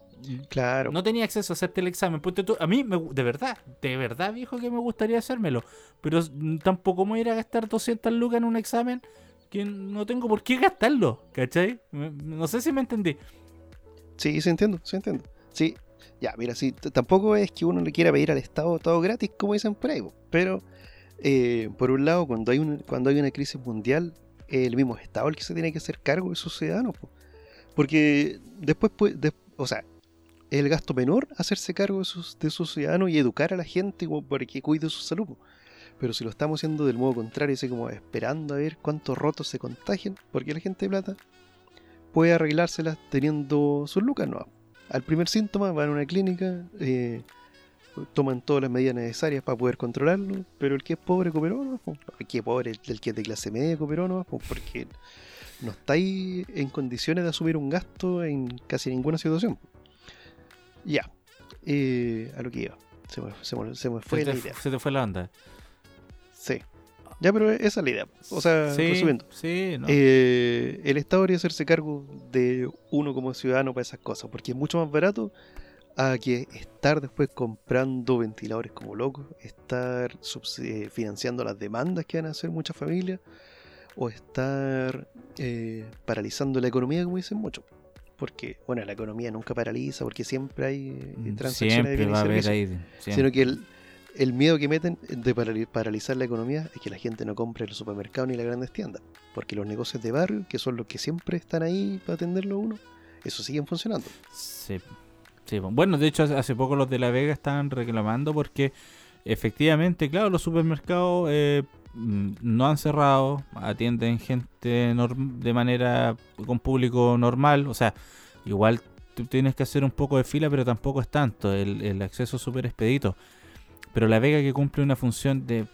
Claro. no tenía acceso a hacerte el examen, ponte tú- a mí, me de verdad, de verdad, viejo, que me gustaría hacérmelo. Pero tampoco me voy a ir a gastar 200 lucas en un examen que no tengo por qué gastarlo, ¿cachai? No sé si me entendí. Sí, sí entiendo, sí entiendo. Sí, ya, mira, sí, tampoco es que uno le quiera pedir al Estado todo gratis, como dicen por ahí, po, pero eh, por un lado, cuando hay, un, cuando hay una crisis mundial, el mismo Estado el que se tiene que hacer cargo de sus ciudadanos, po. porque después, pues, o sea, el gasto menor hacerse cargo de sus, ciudadanos y educar a la gente como para que cuide su salud. po. Pero si lo estamos haciendo del modo contrario, así como esperando a ver cuántos rotos se contagian, porque la gente de plata puede arreglárselas teniendo sus lucas, no. Al primer síntoma van a una clínica, eh, toman todas las medidas necesarias para poder controlarlo, pero el que es pobre cooperó, ¿no? El que es pobre, el, que es de clase media cooperó, ¿no? Po, Porque no estáis en condiciones de asumir un gasto en casi ninguna situación. Ya, eh, a lo que iba. Se me, se me- se me fue se, la te, idea. se te fue la onda. Sí. Ya, pero esa es la idea. O sea, Sí, resumiendo. sí, no. Eh, el Estado debería hacerse cargo de uno como ciudadano para esas cosas, porque es mucho más barato a que estar después comprando ventiladores como locos, estar eh, financiando las demandas que van a hacer muchas familias, o estar eh, paralizando la economía, como dicen muchos. Porque, bueno, la economía nunca paraliza, porque siempre hay eh, Mm, transacciones de siempre y va a haber servicios ahí. sino que el, el miedo que meten de parali- paralizar la economía es que la gente no compre los supermercados ni las grandes tiendas, porque los negocios de barrio, que son los que siempre están ahí para atenderlo uno, eso siguen funcionando. Sí. Sí, Bueno, de hecho, hace- poco los de La Vega estaban reclamando porque efectivamente, claro, los supermercados eh, mm, no han cerrado, atienden gente de manera con público normal, o sea, igual tú tienes que hacer un poco de fila, pero tampoco es tanto, el, el acceso es súper expedito. Pero La Vega que cumple una función de...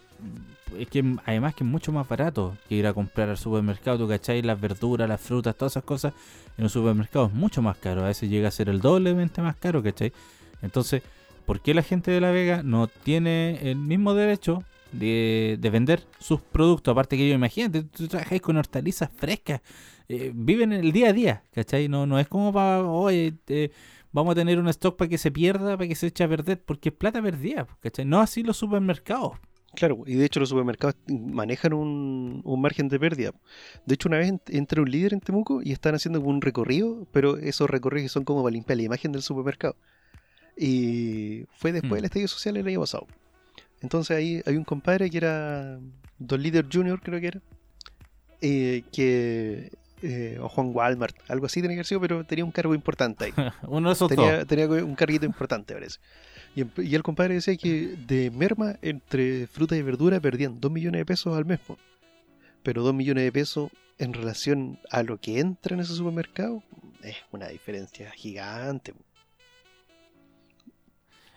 Es que además que es mucho más barato que ir a comprar al supermercado, tú cachai, las verduras, las frutas, todas esas cosas en un supermercado es mucho más caro. A veces llega a ser el doblemente más caro, ¿cachai? Entonces, ¿por qué la gente de La Vega no tiene el mismo derecho de, de vender sus productos? Aparte que yo, imagínate, tú trabajas con hortalizas frescas, eh, viven el día a día, ¿cachai? No, no es como para, oye, eh, vamos a tener un stock para que se pierda, para que se eche a perder, porque es plata perdida, ¿cachai? No así los supermercados. Claro, y de hecho los supermercados manejan un, un margen de pérdida. De hecho, una vez ent- entró un líder en Temuco y están haciendo un recorrido, pero esos recorridos son como para limpiar la imagen del supermercado. Y fue después Hmm. del estallido social el año pasado. Entonces ahí hay un compadre que era Don Líder Junior, creo que era, eh, que... eh, o Juan Walmart, algo así tenía que haber sido, pero tenía un cargo importante ahí. (laughs) Uno de esos tenía, dos. tenía un carguito importante, parece. Y, y el compadre decía que de merma entre fruta y verdura perdían 2 millones de pesos al mes. Pero 2 millones de pesos en relación a lo que entra en ese supermercado es una diferencia gigante. po.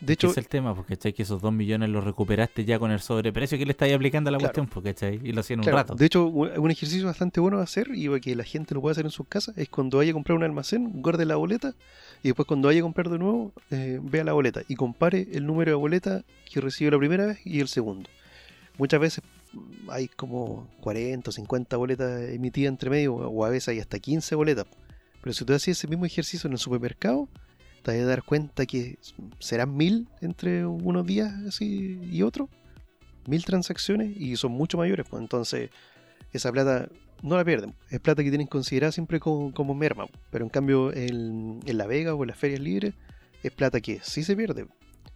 De hecho, es el tema, porque. Que esos dos millones los recuperaste ya con el sobreprecio que le estáis aplicando a la Claro. cuestión, porque ¿cachai? Y lo hacían un rato. de hecho, un un ejercicio bastante bueno de hacer y que la gente lo puede hacer en sus casas es cuando vaya a comprar un almacén, guarde la boleta y después cuando vaya a comprar de nuevo, eh, vea la boleta y compare el número de boleta que recibió la primera vez y el segundo. Muchas veces hay como 40 o 50 boletas emitidas entre medio o a veces hay hasta 15 boletas. Pero si tú haces ese mismo ejercicio en el supermercado, te vas a dar cuenta que serán mil entre unos días así y otros. Mil transacciones y son mucho mayores. Pues entonces, esa plata no la pierden. Es plata que tienen considerada siempre como, como merma. Pero en cambio, en, en La Vega o en las ferias libres, es plata que sí se pierde.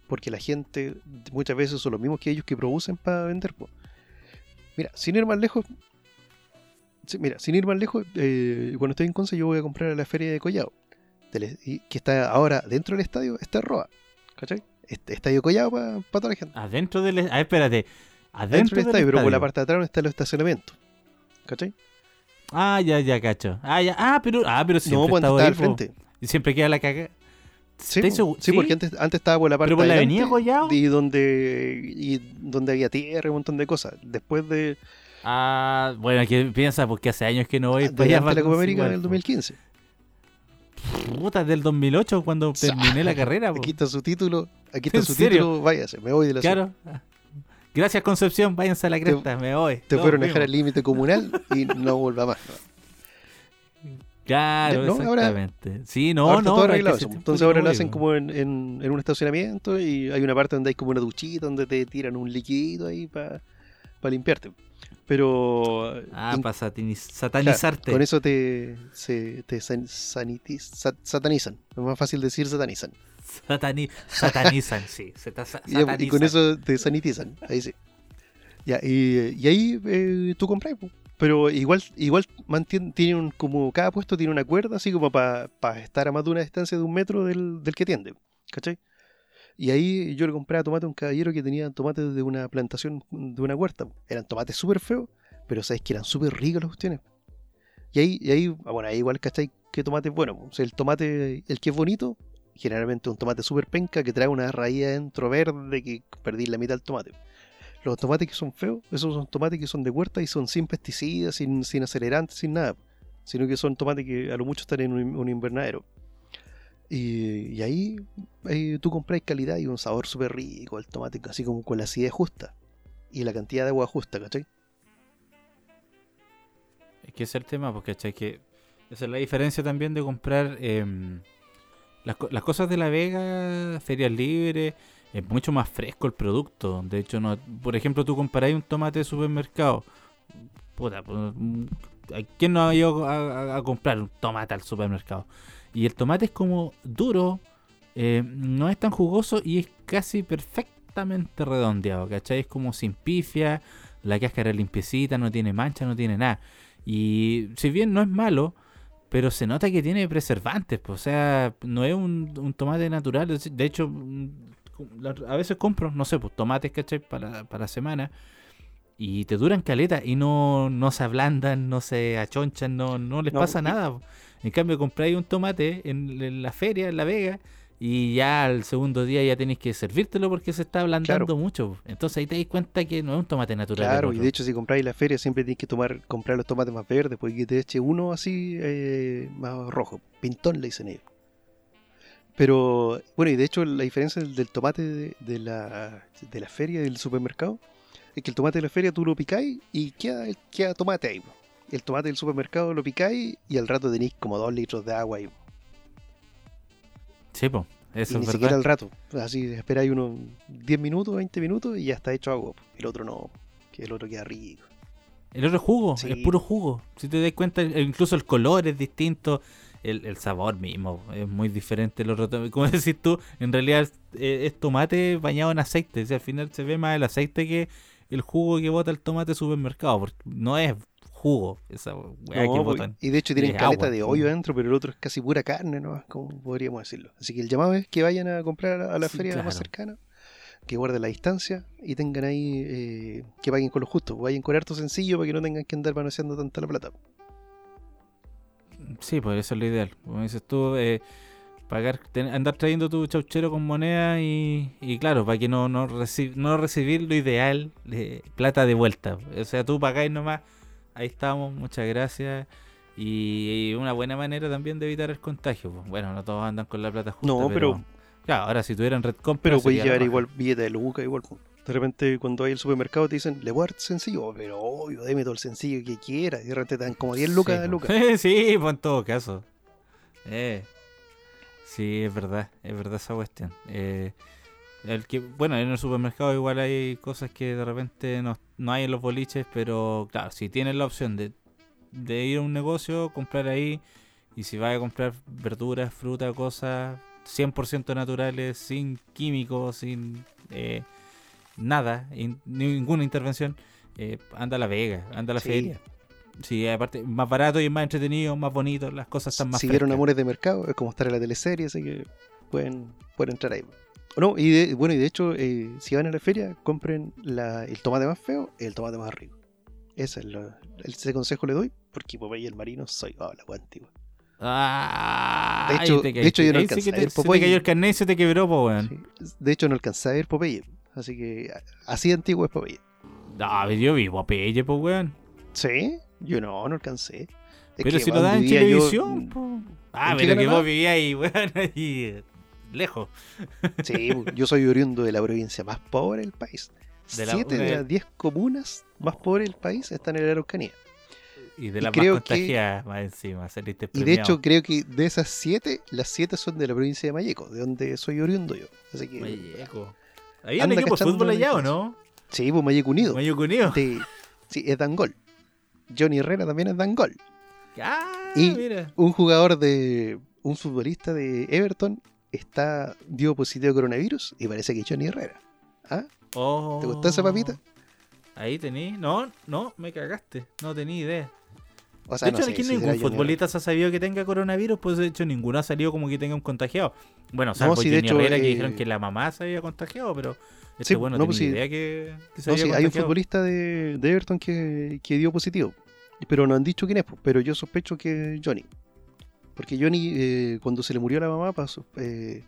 Porque la gente muchas veces son los mismos que ellos que producen para vender. pues. Mira, sin ir más lejos. Mira, sin ir más lejos, eh, cuando estoy en Conce yo voy a comprar a la feria de Collado. Del- y que está ahora dentro del estadio, está Roa. ¿Cachai? Este estadio Collado para toda la gente. Adentro del... Ah, espérate. Dentro Adentro del del estadio, pero por la estadio. parte de atrás está el estacionamiento. ¿Cachai? Ah, ya, ya, cacho. Ah, ya. Ah, pero, ah, pero siempre no, pues estaba al frente. Y siempre queda la caga. Sí, ¿Estáis po. segu- sí, porque antes, antes estaba por la parte ¿Pero por la adelante avenida? Y donde, y donde había tierra y un montón de cosas. Después de, Ah, bueno, que piensa, porque hace años que no voy para. Ah, de la Copa para América del po. 2015. Puta, del 2008 cuando (laughs) terminé la carrera. po. Aquí está su título. Aquí está ¿En su serio? título. Váyase, me voy de la. Claro. Gracias Concepción, váyanse a la cresta, me voy. Te fueron a dejar al límite comunal y (laughs) no vuelva más. Claro, No, ahora- exactamente. sí, no, ahora no. todo arreglado. eso. Entonces ahora lo hacen como en, en- en un estacionamiento y hay una parte donde hay como una duchita donde te tiran un liquidito ahí para limpiarte. Pero Ah, para claro, satanizarte. con eso te, se, te san- sanitiz- satanizan. Es más fácil decir satanizan. Satani- satanizan, sí. se ta- sa- Y, y con satanizan. eso te sanitizan. Ahí sí. Ya, y, y ahí eh, tú compras. Pero igual, igual mantien- tiene un, como cada puesto tiene una cuerda, así como para estar a más de una distancia de un metro del, del que tiende. ¿Cachai? Y ahí yo le compré tomate a un caballero que tenía tomates de una plantación, de una huerta. Eran tomates súper feos, pero sabes que eran súper ricos las cuestiones. Y ahí, y ahí, ah, bueno, ahí igual, ¿cachai? ¿Qué tomate bueno? O sea, el tomate, el que es bonito, generalmente un tomate súper penca que trae una raíz adentro verde que perdí la mitad del tomate. Los tomates que son feos, esos son tomates que son de huerta y son sin pesticidas, sin, sin acelerantes, sin nada. Sino que son tomates que a lo mucho están en un invernadero. Y, ahí, ahí tú compras calidad y un sabor súper rico el tomate, así como con la acidez justa y la cantidad de agua justa, ¿cachai? Es que ese es el tema, porque ¿cachai? Que esa es la diferencia también de comprar em, las, co- las cosas de La Vega, ferias libres, es mucho más fresco el producto. De hecho, no, por ejemplo, tú comparáis un tomate de supermercado. Puta, pues, mm, ¿a ¿quién no ha ido a comprar un tomate al supermercado? Y el tomate es como duro, eh, no es tan jugoso y es casi perfectamente redondeado, ¿cachai? Es como sin pifia, la cáscara es limpiecita, no tiene mancha, no tiene nada. Y si bien no es malo, pero se nota que tiene preservantes, pues, o sea, no es un, un tomate natural. De hecho, mm, a veces compro, no sé, pues tomates, ¿cachai? Para, para semana. Y te duran caleta y no, no se ablandan, no se achonchan, no, no les No, pasa nada. En cambio, compráis un tomate en, en la feria, en La Vega, y ya al segundo día ya tenéis que servírtelo porque se está ablandando Claro. mucho. Entonces ahí te das cuenta que no es un tomate natural. Claro, y de hecho si compráis la feria siempre tienes que tomar, comprar los tomates más verdes, porque que te eche uno así eh, más rojo. Pintón le dicen ellos. Pero, bueno, y de hecho la diferencia del, del tomate de, de la, de la feria del supermercado es que el tomate de la feria tú lo picáis y queda, queda tomate ahí. po. El tomate del supermercado lo picáis y al rato tenéis como dos litros de agua po. Sí, pues, Y eso ni es siquiera verdad. al rato. Así esperáis unos 10 minutos, 20 minutos y ya está hecho agua. po. El otro no, que el otro queda rico. El otro es jugo, Sí. es puro jugo. Si te das cuenta, incluso el color es distinto, el, el sabor mismo es muy diferente. El otro, (laughs) como decís tú, en realidad es, eh, es tomate bañado en aceite. O sea, al final se ve más el aceite que el jugo que bota el tomate supermercado. Porque no es jugo esa weá No, que po, botan. y de hecho tienen caleta agua, de hoyo adentro, pero el otro es casi pura carne, ¿no? Como podríamos decirlo. Así que el llamado es que vayan a comprar a la Sí, feria más cercana, que guarden la distancia y tengan ahí, eh, que paguen con lo justo, vayan con harto sencillo para que no tengan que andar manoseando tanta la plata. Sí, pues eso es lo ideal. Como dices tú, eh, pagar, ten- andar trayendo tu chauchero con moneda y, y claro, para que no, no, reci- no recibir lo ideal, de plata de vuelta. O sea, tú pagáis nomás, ahí estamos, muchas gracias. Y, y una buena manera también de evitar el contagio. pues. Bueno, no todos andan con la plata justa, No, pero- Claro, ahora si tuvieran red compra Pero puedes llevar igual billete de luca, igual. po. De repente cuando hay el supermercado te dicen, le voy a dar sencillo, pero obvio, deme todo el sencillo que quiera. Y de repente te dan como 10 lucas Sí, de po. lucas. (laughs) sí, pues en todo caso. Eh, sí, es verdad, es verdad esa cuestión. Eh, el que, bueno, en el supermercado igual hay cosas que de repente no, no hay en los boliches, pero claro, si tienes la opción de, de ir a un negocio, comprar ahí, y si vas a comprar verduras, fruta, cosas 100% naturales, sin químicos, sin eh, nada, in- ninguna intervención, eh, anda a la Vega, anda a la Sí. feria. Sí, aparte, más barato y más entretenido, más bonito, las cosas están más si vieron. Amores de Mercado, es como estar en la teleserie, así que pueden, pueden entrar ahí. No, y de- bueno, y de hecho, eh, si van a la feria, compren la- el tomate más feo y el tomate más rico. Ese es lo- ese consejo le doy, porque Popeye el marino soy oh, la antigua. Ah, De hecho- de hecho, yo no sí alcancé que a ver se te Popeye. cayó el carnet y se te quebró, po, weón. Sí. De hecho, no alcancé a ver Popeye, así que así antiguo es Popeye. No, yo vivo a Pelle, po, weón. ¿Sí? Yo no, no alcancé. Es Pero que, si lo dan en yo- televisión, po. Ah, ¿En qué pero que vos vivías ahí, (laughs) weón, ahí lejos. Sí, yo soy oriundo de la provincia más pobre del país. De la- Siete de las diez comunas más pobres del país están en la Araucanía. Y de las más creo que- contagiadas, más encima, saliste Y de hecho creo que de esas siete, las siete son de la provincia de Mayeco, de donde soy oriundo yo. Así que Mayeco. ¿Había un equipo de fútbol allá o no? sí, pues Mayeco Unido. Mayeco Unido. De- sí, es Dangol. Johnny Herrera también es Dangol. Ah, Y- mira. Un jugador de. un futbolista de Everton está dio positivo a coronavirus y parece que es Johnny Herrera. ¿Ah? Oh. ¿Te gustó esa papita? Ahí tení. No, no, me cagaste. No tenía idea. O sea, de hecho, no sé aquí si ningún futbolista se ha sabido que tenga coronavirus, pues de hecho ninguno ha salido como que tenga un contagiado. Bueno, salvo sí, de Johnny hecho, Herrera que eh, dijeron que la mamá se había contagiado, pero este Sí, bueno no, no tenía sí. idea que, que se No, había sí, hay un futbolista de, de Everton que, que dio positivo. Pero no han dicho quién es, pues, pero yo sospecho que es Johnny. Porque Johnny, eh, cuando se le murió la mamá, pasó, eh,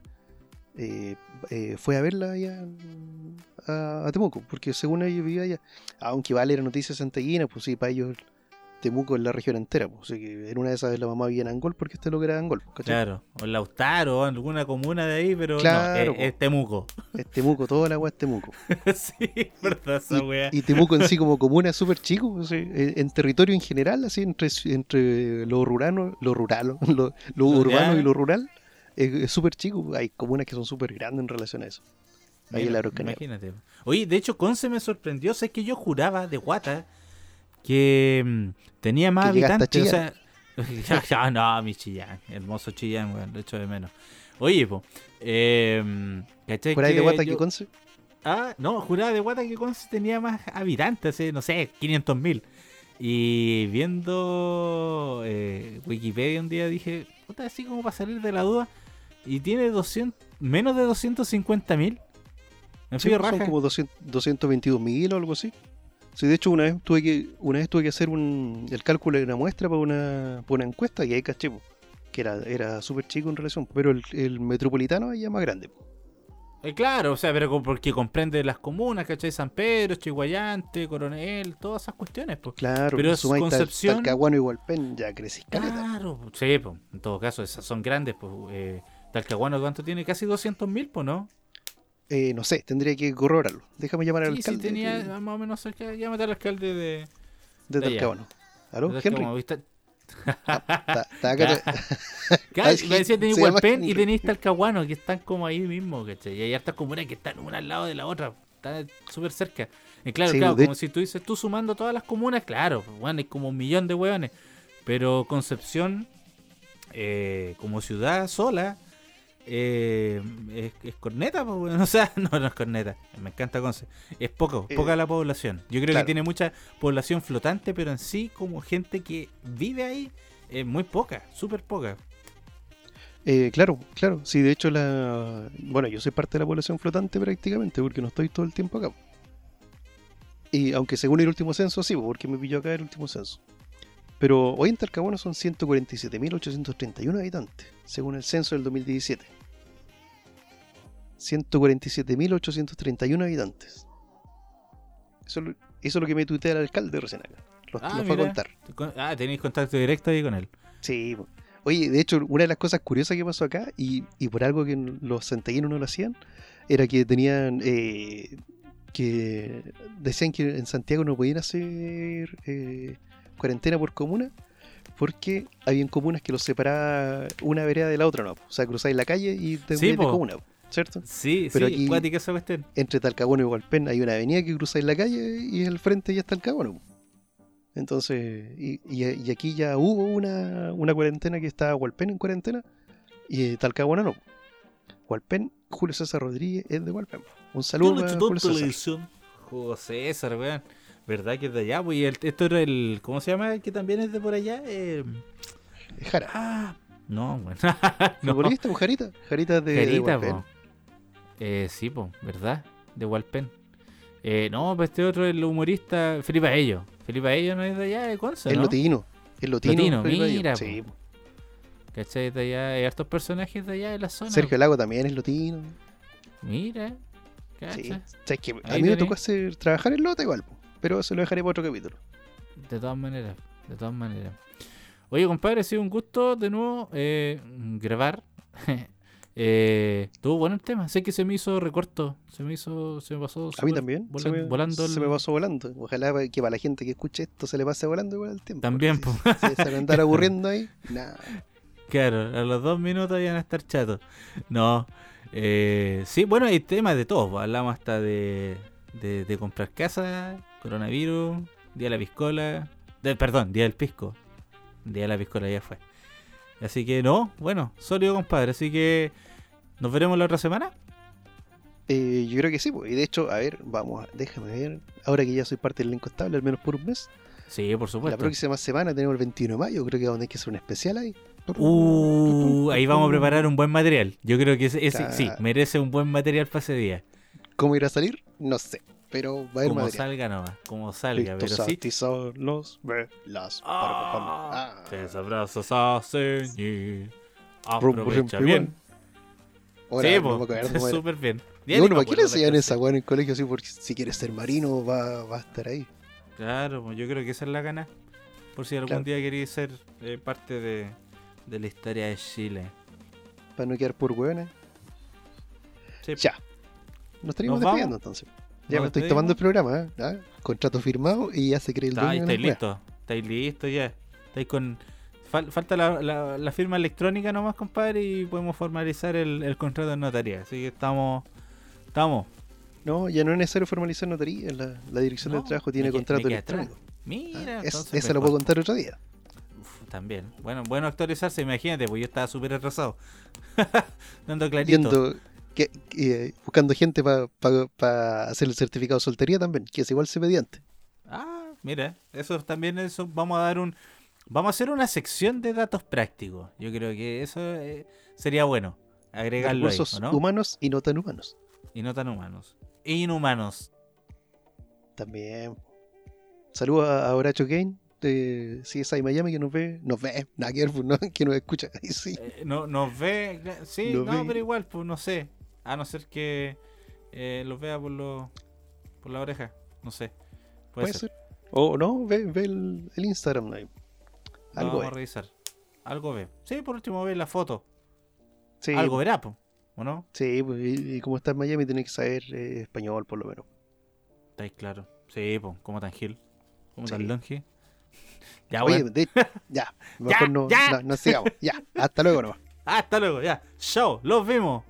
eh, eh, fue a verla allá a, a Temuco, porque según ellos vivía allá. Aunque vale la noticia santaguina, pues sí, para ellos Temuco en la región entera. po. Así que en una de esas la mamá vivía en Angol porque este lo era Angol. ¿cachai? Claro, o en Lautaro, o en alguna comuna de ahí, pero Claro, no, po. es, es Temuco. Es Temuco, toda la agua es Temuco. (laughs) sí, verdad esa wea. Y Temuco en sí como comuna es súper chico, o sea, en, en territorio en general, así entre, entre lo rural, lo rural, lo, lo Ya. urbano y lo rural, es súper chico. Hay comunas que son súper grandes en relación a eso. Ahí Mira, en la. Imagínate. Oye, de hecho, Conce me sorprendió. Sé que yo juraba de Guata que mm, tenía más habitantes. O sea, (laughs) ya, no, mi Chillán. Hermoso Chillán, weón. Lo echo de menos. Oye, po. Eh, ¿cachai? Por ahí de Guata yo-. Ah, no, juraba de Guata que Conce tenía más habitantes, eh, no sé, 500 mil. Y viendo eh, Wikipedia un día dije, puta, así como para salir de la duda. Y tiene 200, menos de 250 mil. Me Sí, fui son como 200 222 mil o algo así. Sí, de hecho una vez tuve que una vez tuve que hacer un, el cálculo de una muestra para una, para una encuesta y ahí caché po, que era, era súper chico en relación, pero el, el metropolitano es más grande. po. Eh, claro, o sea, pero porque comprende las comunas, ¿cachai? San Pedro, Chihuayante, Coronel, todas esas cuestiones, pues. Claro, Pero es Tal- Concepción- Talcahuano y Hualpén, ya crecí. Claro, sí, pues, en todo caso, esas son grandes, pues. Eh, Talcahuano, ¿cuánto tiene? Casi 200 mil, pues, ¿no? Eh, no sé, tendría que corroborarlo. Déjame llamar al Sí, sí, alcalde tenía de, más o menos cerca. Llámate al alcalde de. de. Talcahuano. ¿Aló, de Henry? Talcahuano, ¿viste? Ah, sí, (laughs) me decía tenéis Hualpén y tenéis Talcahuano, que están como ahí mismo, ¿cachai? Y hay hartas comunas que están una al lado de la otra, están súper cerca. Y claro, Sí, claro, de- como si tú dices, tú sumando todas las comunas, claro, pues, bueno, hay como un millón de hueones. Pero Concepción, eh, como ciudad sola, eh, es, es corneta, pues, (laughs) o sea, no, no es corneta, me encanta Conce. Es poco, Eh, poca la población. Yo creo claro. que tiene mucha población flotante, pero en sí, como gente que vive ahí, es muy poca, súper poca. Eh, claro, claro. Sí, de hecho, la. Bueno, yo soy parte de la población flotante prácticamente, porque no estoy todo el tiempo acá. Y aunque según el último censo, sí, porque me pilló acá el último censo. Pero hoy en Talcahuano son 147.831 habitantes, según el censo del 2017. 147.831 habitantes. Eso, es lo- eso es lo que me tuitea el alcalde recién acá. Lo, Ah, fue a contar. Con- Ah, tenéis contacto directo ahí con él. Sí. Oye, de hecho, una de las cosas curiosas que pasó acá, y, y por algo que los santiaguinos no lo hacían, era que tenían. eh, que decían que en Santiago no podían hacer eh, cuarentena por comuna, porque habían comunas que los separaba una vereda de la otra, ¿no? O sea, cruzáis la calle y te Sí, de comuna, ¿cierto? Sí, Pero sí, aquí- esa cuestión. Entre Talcahuano y Hualpén hay una avenida que cruzáis la calle y al frente ya está Talcahuano. Entonces, y, y- y aquí ya hubo una, una cuarentena que estaba Hualpén en cuarentena y Talcahuano no. Hualpén, Julio César Rodríguez es de Hualpén. Un saludo a Julio César. José César. ¿Verdad que es de allá? Pues, y el- esto era el. ¿Cómo se llama? El que también es de por allá. Eh, Jara. ah, no, (laughs) weón. no. Futbolista, Jarita. Jarita de, de Jarita, po. Eh, sí, po, ¿verdad? De Walpen. Eh, no, pues este otro es el humorista Felipe Aello. Felipe Aello no es de allá de Conce, El ¿no? Lotino. El Lotino. Mira, Sí, po. ¿Cachai? De allá hay hartos personajes de allá de la zona. Sergio Lago también es Lotino. Mira. Sí. O sea, es que a mí me tocó hacer, trabajar en Lota igual, pero eso lo dejaré para otro capítulo. De todas maneras, de todas maneras. Oye, compadre, ha sido un gusto de nuevo eh, grabar. (laughs) eh, estuvo bueno el tema. Sé que se me hizo recorto. Se me hizo, se me pasó. A mí también. vola- se, me, volando se me pasó volando. Ojalá que para la gente que escuche esto se le pase volando igual el tiempo. También, po. Si, si se van a andar aburriendo (laughs) ahí, nada. Claro, a los dos minutos ya van a estar chatos. No. Eh, sí, bueno, hay temas de todo. pues, Hablamos hasta de, de, de comprar casa, coronavirus, día de la piscola. de- perdón, día del pisco. Día de la piscola ya fue. Así que no, bueno, sólido compadre. Así que nos veremos la otra semana. Eh, yo creo que sí, pues. y de hecho, a ver, vamos, déjame ver. Ahora que ya soy parte del elenco estable, al menos por un mes. Sí, por La supuesto. próxima semana tenemos el 21 de mayo. Creo que vamos a tener que hacer un especial ahí. Uh, ahí vamos a preparar un buen material. Yo creo que ese, ese- sí, merece un buen material para ese día. ¿Cómo irá a salir? No sé. Pero va a haber Como salga nomás, como salga. Pero sí, artesanos velas. Ah, Ah. Tes abrazos hacen y Rum, aprovecha rum, bien. Ahora, sí, no me (laughs) súper bien. Y me ¿para qué le enseñan esa weá en el colegio así? Porque si quieres ser marino va, va a estar ahí. Claro, yo creo que esa es la gana. Por si algún Claro. día queréis ser eh, parte de, de la historia de Chile. Para no quedar por hueones. Sí. Ya. Nos estaríamos despidiendo entonces. Ya ¿Nos me estoy tomando el programa, ¿eh? Contrato firmado y ya se cree el dueño estáis listos. Estáis listos ya. Estáis con. fal- falta la, la- la firma electrónica nomás, compadre, y podemos formalizar el, el contrato en notaría. Así que estamos. Estamos. No, ya no es necesario formalizar notaría. La, la dirección No, del trabajo tiene contrato atrás. electrónico. Mira, Ah, es- esa lo puedo contar otro día. Uf, también. Bueno, bueno actualizarse, imagínate, pues yo estaba súper atrasado. (laughs) Dando clarito. Yendo, que, eh, buscando gente para hacer el certificado de soltería también, que es igual se mediante. Ah, mira, eso también eso vamos a dar un vamos a hacer una sección de datos prácticos. Yo creo que eso eh, sería bueno agregarlo ahí, Recursos ¿o ¿no? humanos y no tan humanos. Y no tan humanos. E inhumanos. También. Saludos a, Horacio Kane de CSI Miami que nos ve. Nos ve, nada que pues, ¿no? (laughs) que nos escucha. Ahí (laughs) sí. Eh, no, nos ve, sí, Nos no, ve. pero igual, pues no sé. A no ser que eh, los vea por lo, por la oreja, no sé. Puede, Puede ser. ser. O no, ve, ve el, el Instagram. Lo Algo vamos a revisar. Algo ve. Sí, por último ve la foto. Sí, Algo verá, ¿o no? sí pues, y, y como está en Miami, tiene que saber eh, español por lo menos. Está ahí claro. Sí, pues, como tan gil. Como tan Sí. longe. (laughs) Ya, Oye, de- ya, (laughs) mejor no, ya. no, no sigamos. Ya, hasta luego nomás. (laughs) Hasta luego, ya. Chao, los vimos.